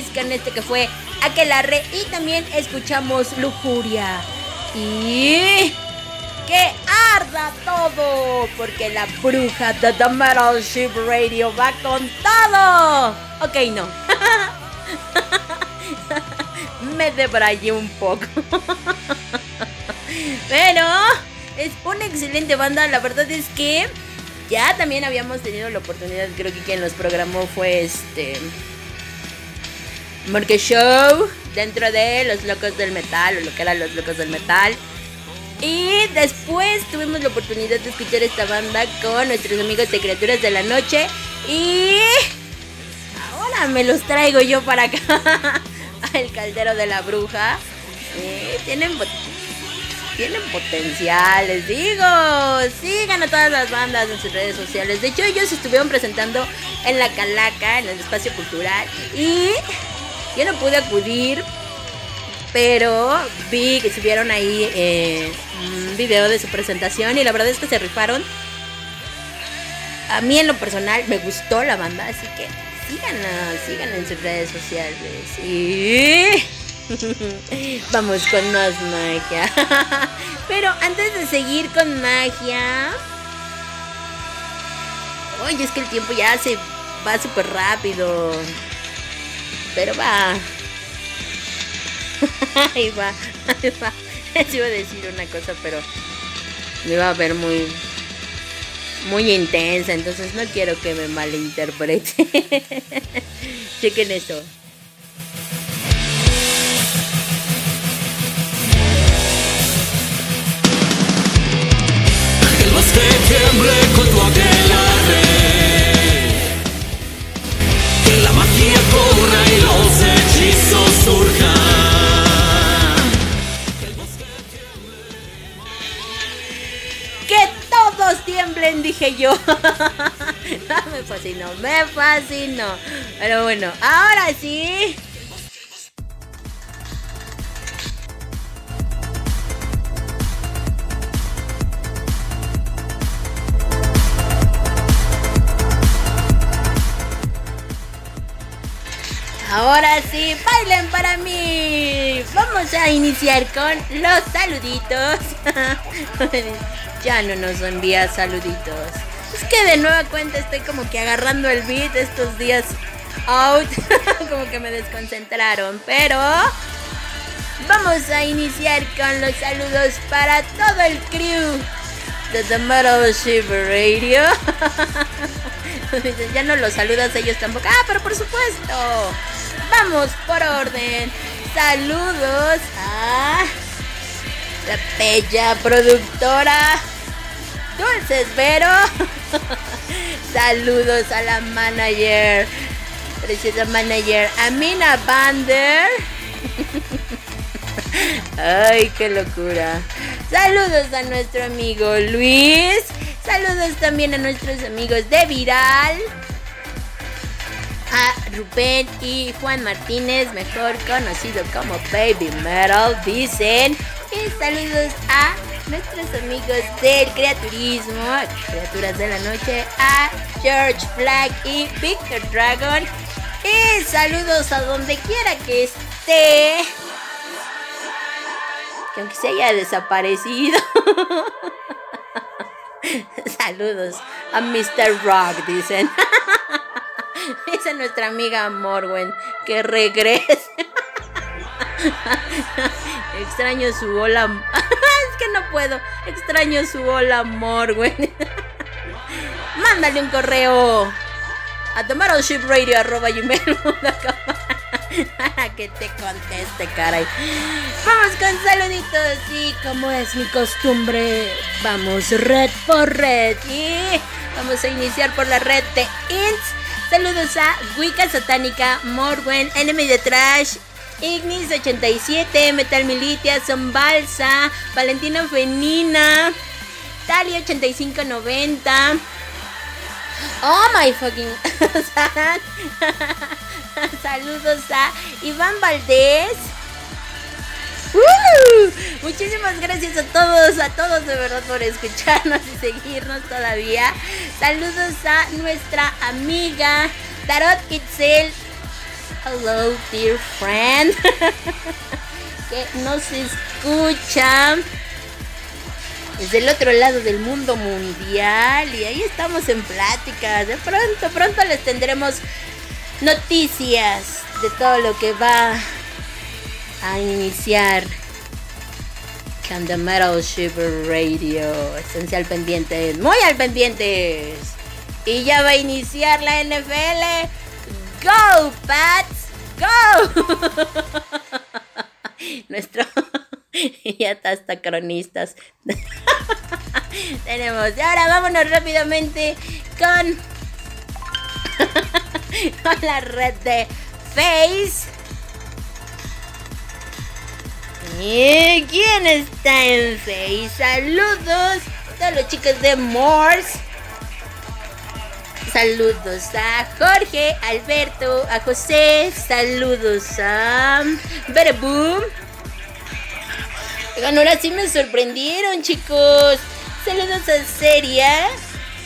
Noctis con este que fue Aquelarre y también escuchamos Lujuria. Y que arda todo, porque la bruja de The Metal Ship Radio va con todo. Ok, no. Me debrayé un poco. Pero es una excelente banda, la verdad es que ya también habíamos tenido la oportunidad, creo que quien los programó fue este Morque Show dentro de Los Locos del Metal o lo que eran Los Locos del Metal. Y después tuvimos la oportunidad de escuchar esta banda con nuestros amigos de Criaturas de la Noche. Y ahora me los traigo yo para acá. El caldero de la bruja. Eh, tienen, tienen potencial, les digo. Sigan a todas las bandas en sus redes sociales. De hecho, ellos estuvieron presentando en la Calaca, en el espacio cultural. Y yo no pude acudir pero vi que subieron ahí eh, un video de su presentación y la verdad es que se rifaron. A mí en lo personal me gustó la banda, así que síganla, sigan en sus redes sociales. Y vamos con más magia. Pero antes de seguir con magia... Oye, es que el tiempo ya se va súper rápido. Pero va. ahí va, ahí va. Les iba a decir una cosa, pero me iba a ver muy muy intensa, entonces no quiero que me malinterprete. Chequen esto. Los hechizos. Que todos tiemblen, dije yo. me fascinó, me fascinó. Pero bueno, ahora sí. Ahora sí, bailen para mí. Vamos a iniciar con los saluditos. ya no nos envía saluditos. Es que de nueva cuenta estoy como que agarrando el beat estos días out. como que me desconcentraron. Pero vamos a iniciar con los saludos para todo el crew de The Metal Shiver Radio. ya no los saludas a ellos tampoco. Ah, pero por supuesto. Vamos por orden. Saludos a la bella productora Dulces Vero. Saludos a la manager, preciosa manager Amina Bander. Ay, qué locura. Saludos a nuestro amigo Luis. Saludos también a nuestros amigos de Viral. A Rubén y Juan Martínez, mejor conocido como Baby Metal, dicen. Y saludos a nuestros amigos del creaturismo, criaturas de la noche, a George Black y Victor Dragon. Y saludos a donde quiera que esté. Que aunque se haya desaparecido. Saludos a Mr. Rock, dicen. Dice nuestra amiga Morwen que regrese. Extraño su hola. es que no puedo. Extraño su hola, Morwen. Mándale un correo a tomorrowshipradio.com para que te conteste, caray. Vamos con saluditos y como es mi costumbre, vamos red por red. Y vamos a iniciar por la red de INTS. Saludos a Wicca Satánica, Morwen, Enemy de Trash, Ignis 87, Metal Militia, Son Balsa, Valentina Fenina, Tali8590. Oh my fucking. Saludos a Iván Valdés. ¡Uh! Muchísimas gracias a todos, a todos de verdad por escucharnos y seguirnos todavía. Saludos a nuestra amiga Tarot Itzel. Hello, dear friend. que nos escucha desde el otro lado del mundo mundial y ahí estamos en pláticas. De pronto, pronto les tendremos noticias de todo lo que va a iniciar con The Metal Shiver Radio. Estén al pendiente, muy al pendientes. Y ya va a iniciar la NFL. ¡Go, Pats! ¡Go! Nuestro. ya está hasta cronistas. Tenemos. Y ahora vámonos rápidamente con. con la red de Face. ¿Y quién está en Face? Saludos a los chicos de Morse. Saludos a Jorge, Alberto, a José. Saludos a Boom. Oigan, ahora sí me sorprendieron, chicos. Saludos a Seria.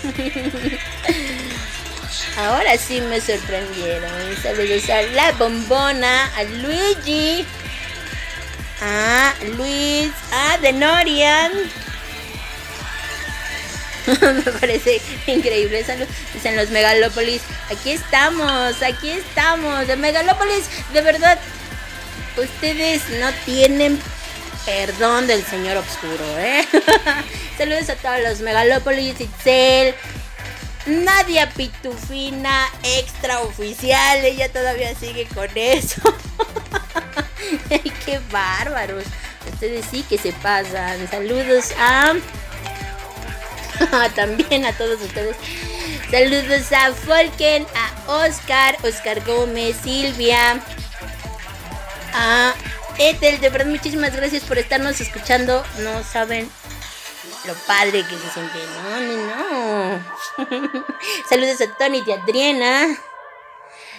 Ahora sí me sorprendieron. Saludos a la bombona, a Luigi, a Luis, a Denorian. me parece increíble. Dicen los Megalópolis. Aquí estamos, aquí estamos. De Megalópolis, de verdad. Ustedes no tienen perdón del señor oscuro, ¿eh? Saludos a todos los Megalópolis, Itzel, Nadia Pitufina, extra oficial, ella todavía sigue con eso. Qué bárbaros. Ustedes sí que se pasan. Saludos a... También a todos ustedes. Saludos a Folken, a Oscar, Oscar Gómez, Silvia, a Ethel, de verdad muchísimas gracias por estarnos escuchando. No saben lo padre que se siente. No, no, no. Saludos a Tony y Adriana.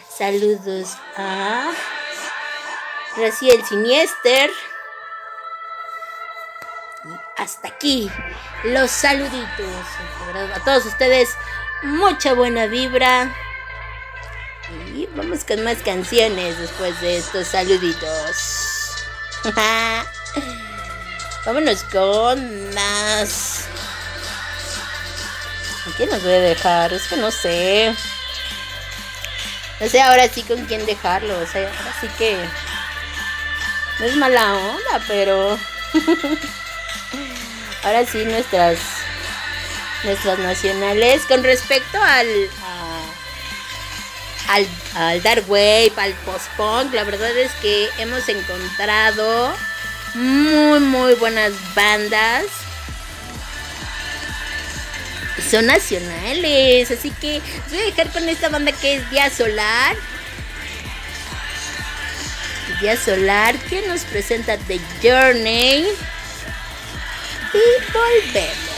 Saludos a Raciel Siniester. Y hasta aquí los saluditos. a todos ustedes, mucha buena vibra. Y vamos con más canciones después de estos saluditos. Vámonos con más. quién nos voy a dejar? Es que no sé. No sé ahora sí con quién dejarlo. O sea, ahora sí que. No es mala onda, pero. ahora sí nuestras. Nuestras nacionales. Con respecto al al, al dark wave, al post-punk. La verdad es que hemos encontrado muy, muy buenas bandas. Son nacionales, así que voy a dejar con esta banda que es Día Solar. Día Solar que nos presenta The Journey. Y volvemos.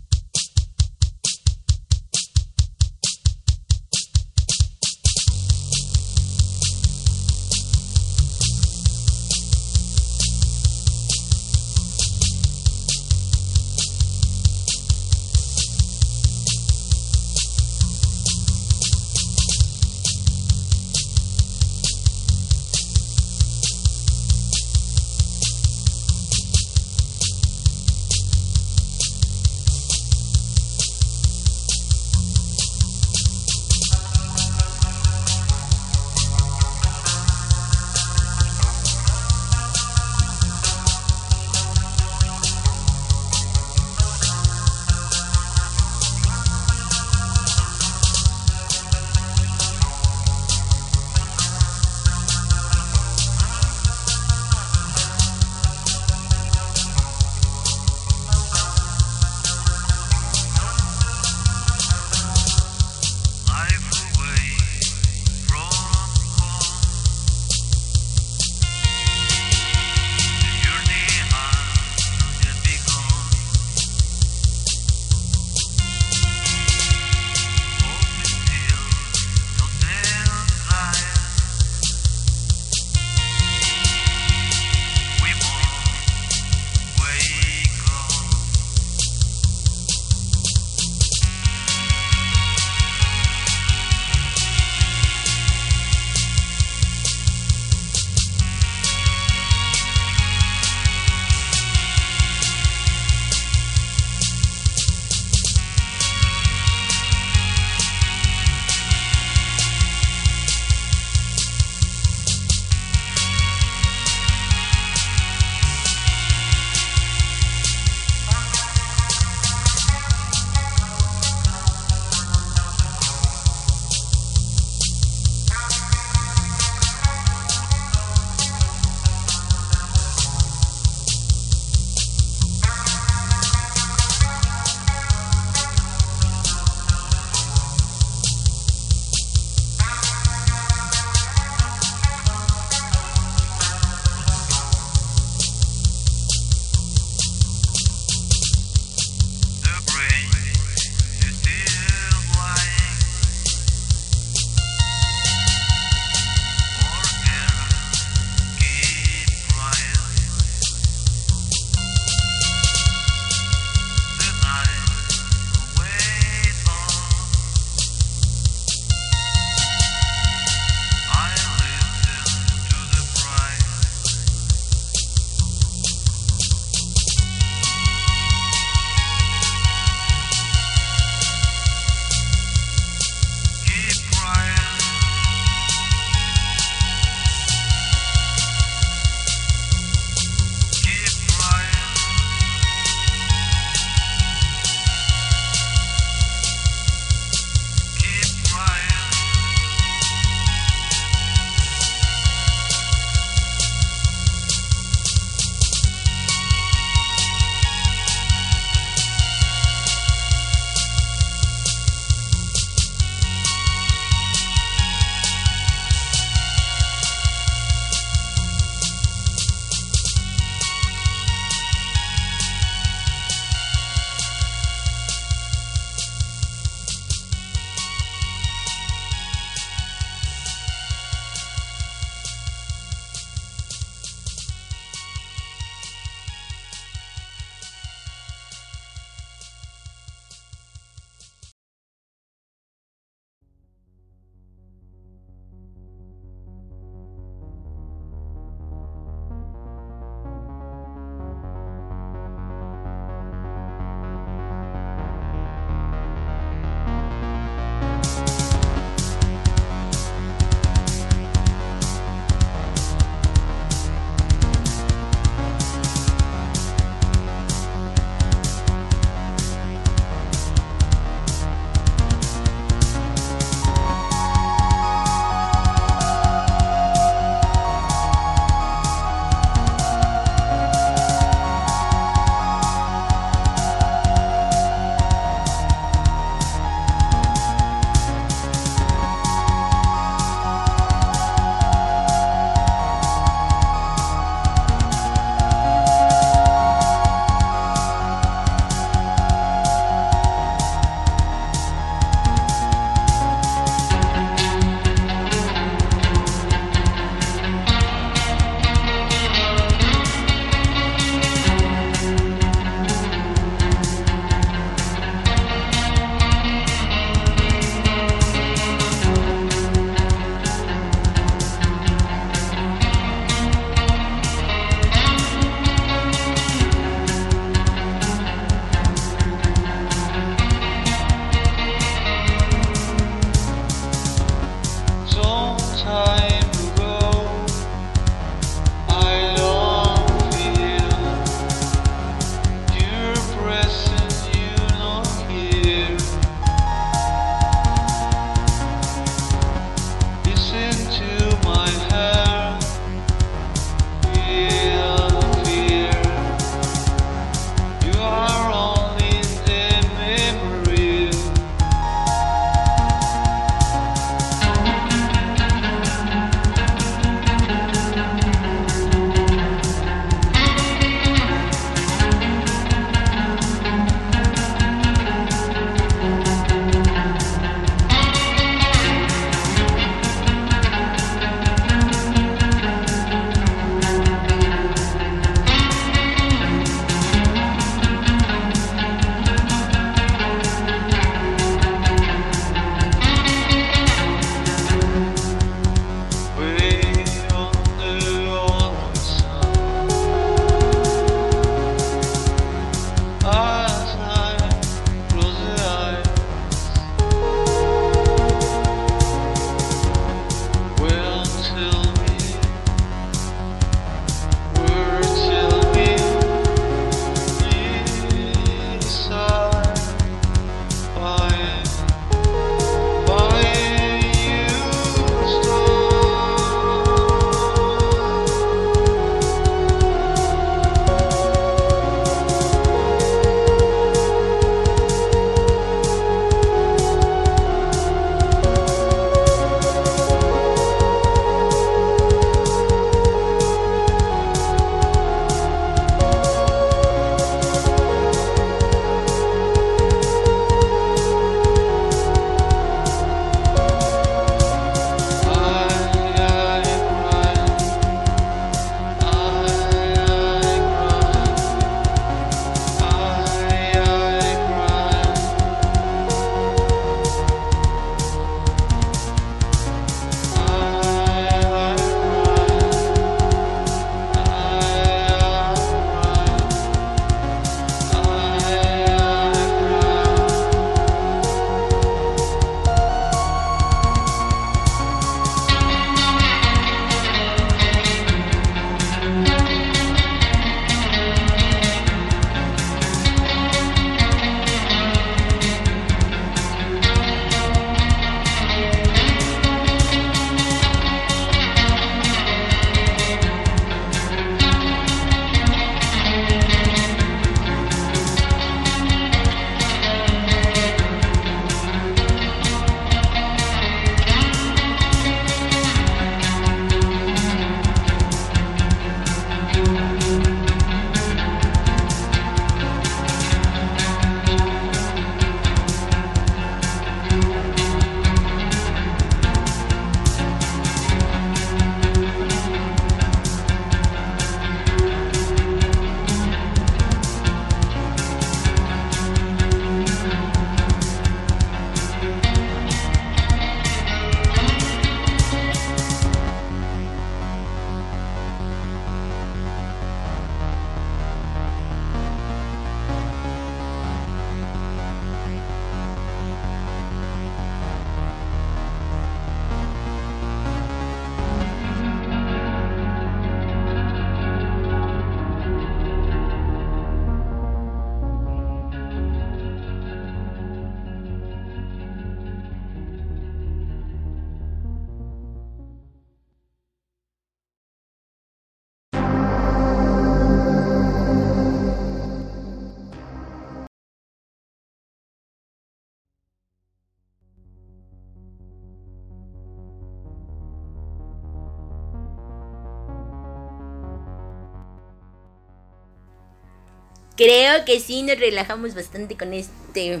Creo que sí nos relajamos bastante con este.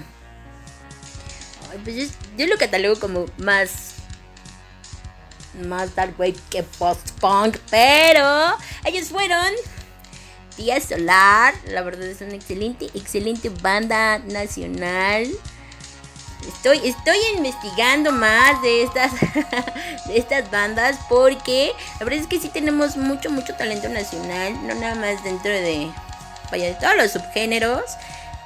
pues yo, lo catalogo como más más dark wave que post-punk, pero ellos fueron Día Solar, la verdad es una excelente, excelente banda nacional. Estoy, estoy investigando más de estas, de estas bandas porque la verdad es que sí tenemos mucho, mucho talento nacional, no nada más dentro de, vaya, de todos los subgéneros.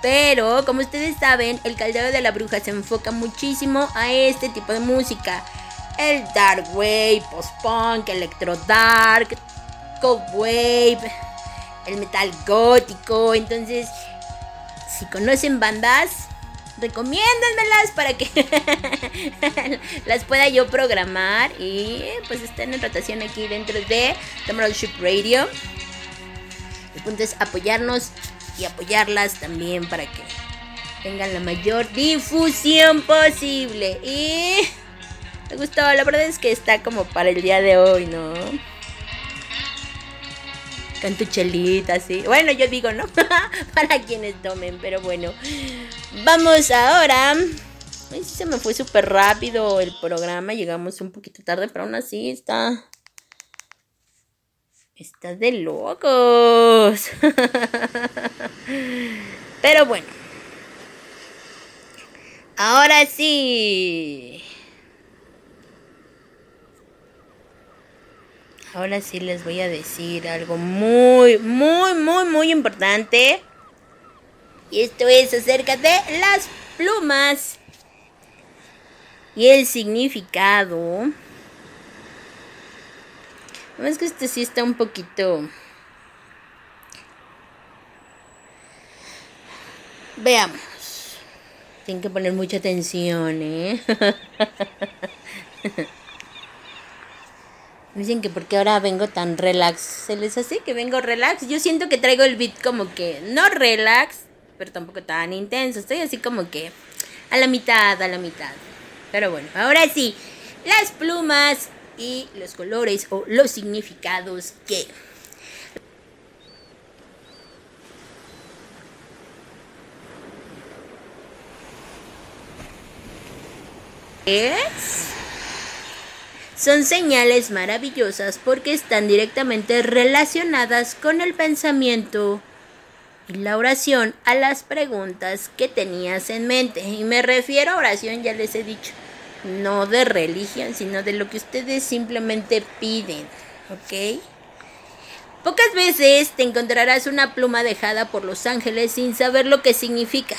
Pero como ustedes saben, el caldero de la bruja se enfoca muchísimo a este tipo de música el dark wave, post-punk, electro dark, cold wave, el metal gótico. Entonces, si conocen bandas, recomiéndenmelas para que las pueda yo programar y pues estén en rotación aquí dentro de Ship Radio. El punto es apoyarnos y apoyarlas también para que tengan la mayor difusión posible. Y me gustó, la verdad es que está como para el día de hoy, ¿no? Con tu chelita, sí. Bueno, yo digo, ¿no? para quienes tomen, pero bueno. Vamos ahora. Ay, se me fue súper rápido el programa. Llegamos un poquito tarde, pero aún así está. Está de locos. pero bueno. Ahora sí. ahora sí les voy a decir algo muy, muy, muy, muy importante. Y esto es acerca de las plumas y el significado. Es que este sí está un poquito... Veamos. Tienen que poner mucha atención, ¿eh? Dicen que porque ahora vengo tan relax. ¿Se les hace que vengo relax? Yo siento que traigo el beat como que no relax, pero tampoco tan intenso. Estoy así como que a la mitad, a la mitad. Pero bueno, ahora sí. Las plumas y los colores o los significados que... Es son señales maravillosas porque están directamente relacionadas con el pensamiento y la oración a las preguntas que tenías en mente. Y me refiero a oración, ya les he dicho, no de religión, sino de lo que ustedes simplemente piden, ¿ok? Pocas veces te encontrarás una pluma dejada por los ángeles sin saber lo que significa.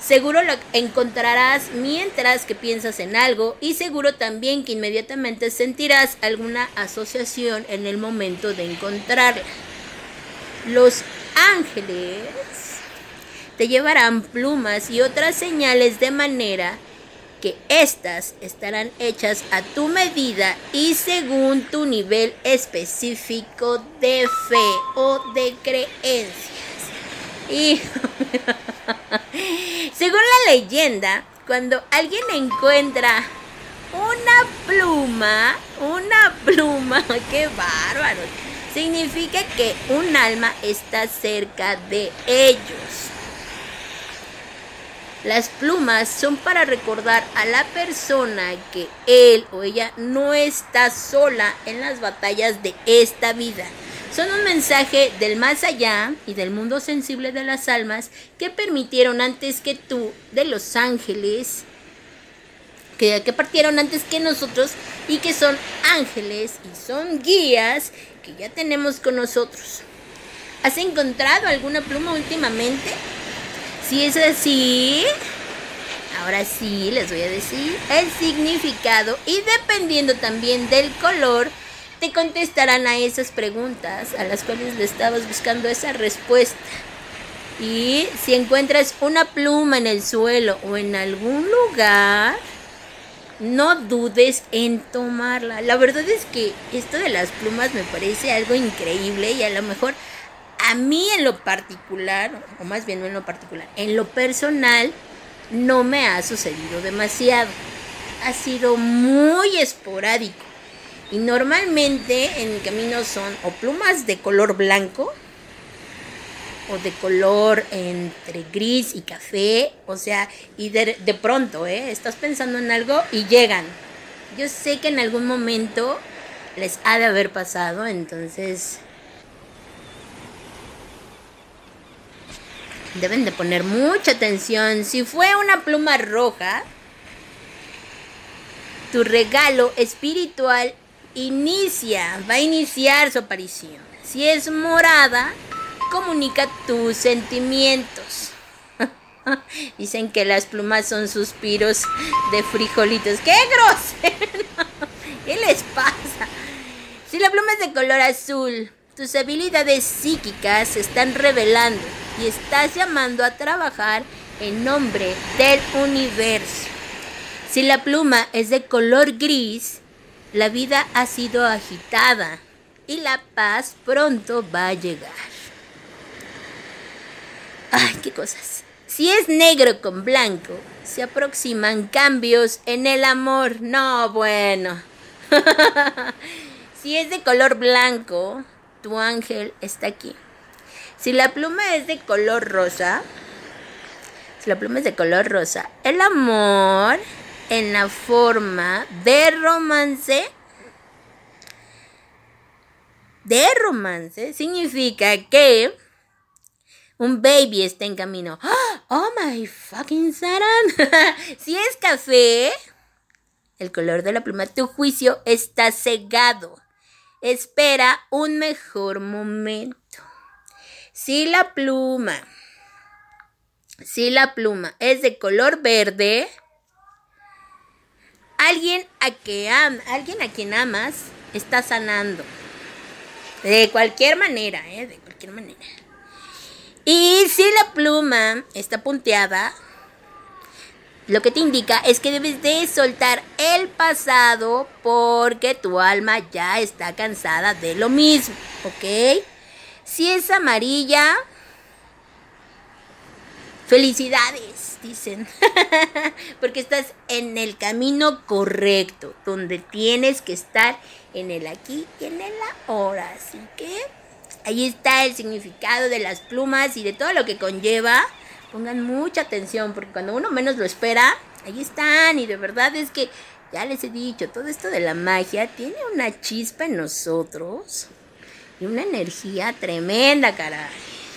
Seguro lo encontrarás mientras que piensas en algo y seguro también que inmediatamente sentirás alguna asociación en el momento de encontrarla. Los ángeles te llevarán plumas y otras señales de manera que éstas estarán hechas a tu medida y según tu nivel específico de fe o de creencias. Y según la leyenda, cuando alguien encuentra una pluma, una pluma, qué bárbaro, significa que un alma está cerca de ellos. Las plumas son para recordar a la persona que él o ella no está sola en las batallas de esta vida son un mensaje del más allá y del mundo sensible de las almas que permitieron antes que tú, de los ángeles, que, que partieron antes que nosotros y que son ángeles y son guías que ya tenemos con nosotros. ¿Has encontrado alguna pluma últimamente? Si es así, ahora sí les voy a decir el significado y dependiendo también del color, te contestarán a esas preguntas a las cuales le estabas buscando esa respuesta. Y si encuentras una pluma en el suelo o en algún lugar, no dudes en tomarla. La verdad es que esto de las plumas me parece algo increíble y a lo mejor a mí en lo particular, o más bien no en lo particular, en lo personal, no me ha sucedido demasiado. Ha sido muy esporádico. Y normalmente en mi camino son o plumas de color blanco o de color entre gris y café, o sea, y de, de pronto, ¿eh? Estás pensando en algo y llegan. Yo sé que en algún momento les ha de haber pasado, entonces deben de poner mucha atención. Si fue una pluma roja, tu regalo espiritual inicia, va a iniciar su aparición. Si es morada, comunica tus sentimientos. Dicen que las plumas son suspiros de frijolitos. ¡Qué grosero! ¿Qué les pasa? Si la pluma es de color azul, tus habilidades psíquicas se están revelando y estás llamando a trabajar en nombre del universo. Si la pluma es de color gris, la vida ha sido agitada y la paz pronto va a llegar. Ay, qué cosas. Si es negro con blanco, se aproximan cambios en el amor. No, bueno. si es de color blanco, tu ángel está aquí. Si la pluma es de color rosa, si la pluma es de color rosa, el amor en la forma de romance de romance significa que un baby está en camino. Oh my fucking Saran. si es café, el color de la pluma, tu juicio está cegado. Espera un mejor momento. Si la pluma, si la pluma es de color verde, alguien a, que alguien a quien amas está sanando. De cualquier manera, ¿eh? De cualquier manera. Y si la pluma está punteada, lo que te indica es que debes de soltar el pasado porque tu alma ya está cansada de lo mismo, ¿ok? Si es amarilla, felicidades, dicen, porque estás en el camino correcto, donde tienes que estar en el aquí y en el ahora, así que ahí está el significado de las plumas y de todo lo que conlleva. Pongan mucha atención porque cuando uno menos lo espera, ahí están. Y de verdad es que ya les he dicho, todo esto de la magia tiene una chispa en nosotros y una energía tremenda, caray.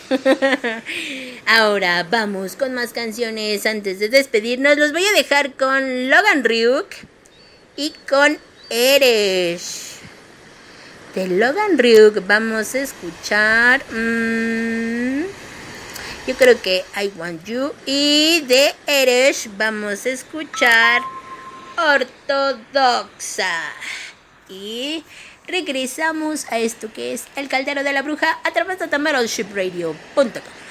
Ahora vamos con más canciones antes de despedirnos. Los voy a dejar con Logan Ryuk y con Eresh. De Logan Ryuk vamos a escuchar. Mmm, yo creo que I Want You. Y de Eresh vamos a escuchar Ortodoxa. Y regresamos a esto que es El Caldero de la Bruja a través de tamerolshipradio.com.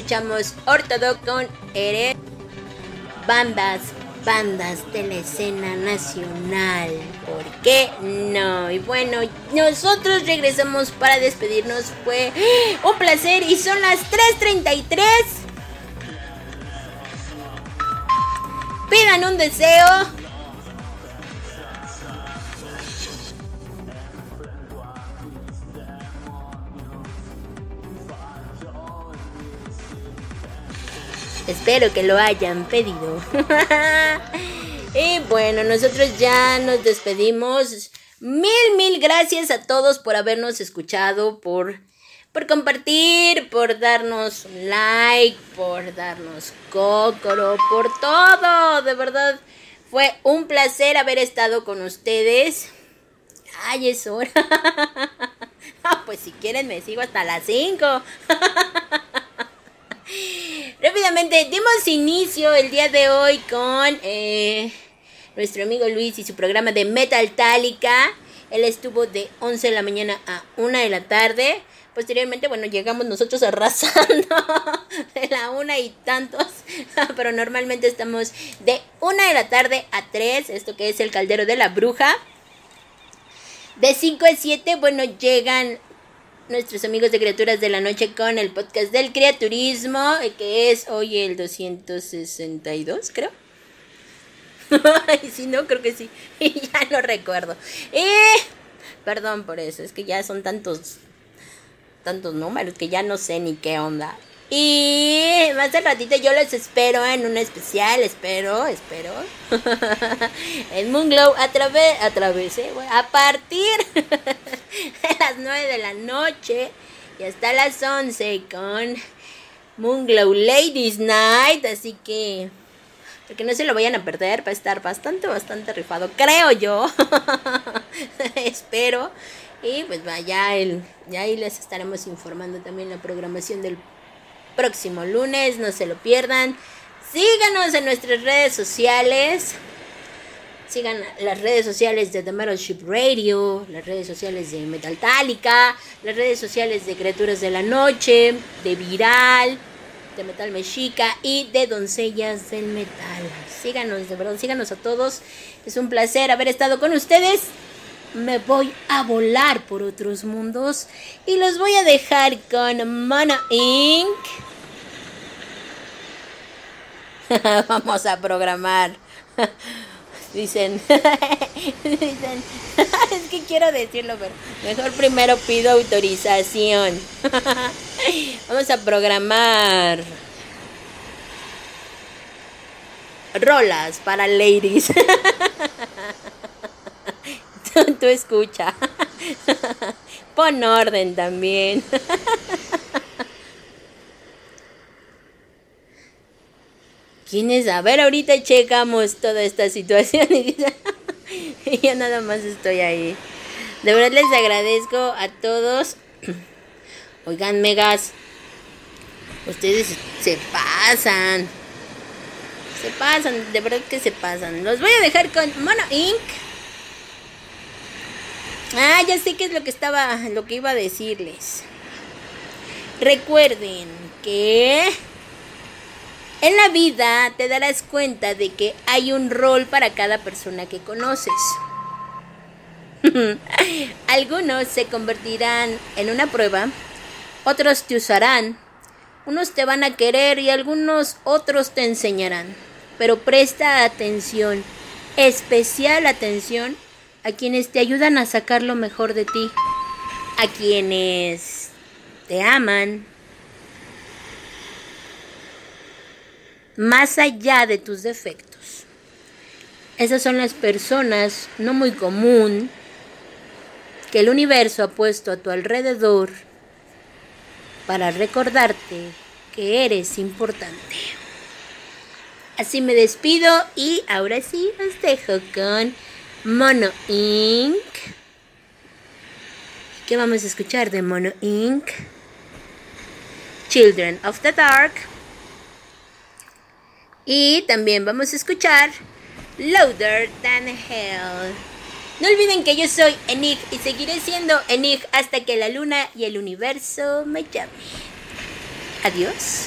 escuchamos Ortodox con Ere. Bandas, bandas de la escena nacional. ¿Por qué no? Y bueno, nosotros regresamos para despedirnos. Fue un placer y son las 3.33. Pidan un deseo. Espero que lo hayan pedido. y bueno, nosotros ya nos despedimos. Mil, mil gracias a todos por habernos escuchado, por, por compartir, por darnos like, por darnos cócoro, por todo. De verdad, fue un placer haber estado con ustedes. Ay, es hora. Ah, pues si quieren me sigo hasta las 5. Rápidamente, dimos inicio el día de hoy con eh, nuestro amigo Luis y su programa de Metal Tálica. Él estuvo de 11 de la mañana a 1 de la tarde. Posteriormente, bueno, llegamos nosotros arrasando de la una y tantos, pero normalmente estamos de 1 de la tarde a 3, esto que es el caldero de la bruja. De 5 a 7, bueno, llegan nuestros amigos de Criaturas de la Noche con el podcast del criaturismo, eh, que es hoy el 262, creo. si no, creo que sí. ya no recuerdo. Eh, perdón por eso, es que ya son tantos tantos números que ya no sé ni qué onda. Y más de ratito yo les espero en un especial, espero, espero. en Moonglow a través, a través, a partir de las 9 de la noche y hasta las 11 con Moonglow Ladies Night. Así que, porque no se lo vayan a perder, va a estar bastante, bastante rifado, creo yo. espero. Y pues vaya, ya ahí les estaremos informando también la programación del próximo lunes, no se lo pierdan. Síganos en nuestras redes sociales. Sigan las redes sociales de The Metal Ship Radio, las redes sociales de Metal Tálica, las redes sociales de Criaturas de la Noche, de Viral, de Metal Mexica y de Doncellas del Metal. Síganos, de verdad, síganos a todos. Es un placer haber estado con ustedes. Me voy a volar por otros mundos y los voy a dejar con Mono Inc. Vamos a programar. Dicen, dicen, es que quiero decirlo, pero mejor primero pido autorización. Vamos a programar rolas para ladies. tú, escucha. Pon orden también. ¿Quién? A ver, ahorita checamos toda esta situación y yo nada más estoy ahí. De verdad les agradezco a todos. Oigan, megas, ustedes se pasan. Se pasan, de verdad que se pasan. Los voy a dejar con Mono Inc. Ah, ya sé qué es lo que estaba, lo que iba a decirles. Recuerden que en la vida te darás cuenta de que hay un rol para cada persona que conoces. Algunos se convertirán en una prueba, otros te usarán, unos te van a querer y algunos otros te enseñarán. Pero presta atención, especial atención a quienes te ayudan a sacar lo mejor de ti, a quienes te aman, más allá de tus defectos. Esas son las personas no muy común que el universo ha puesto a tu alrededor para recordarte que eres importante. Así me despido y ahora sí os dejo con Mono Inc. ¿Qué vamos a escuchar de Mono Inc? Children of the Dark. Y también vamos a escuchar Louder Than Hell. No olviden que yo soy Enig y seguiré siendo Enig hasta que la luna y el universo me llamen. Adiós.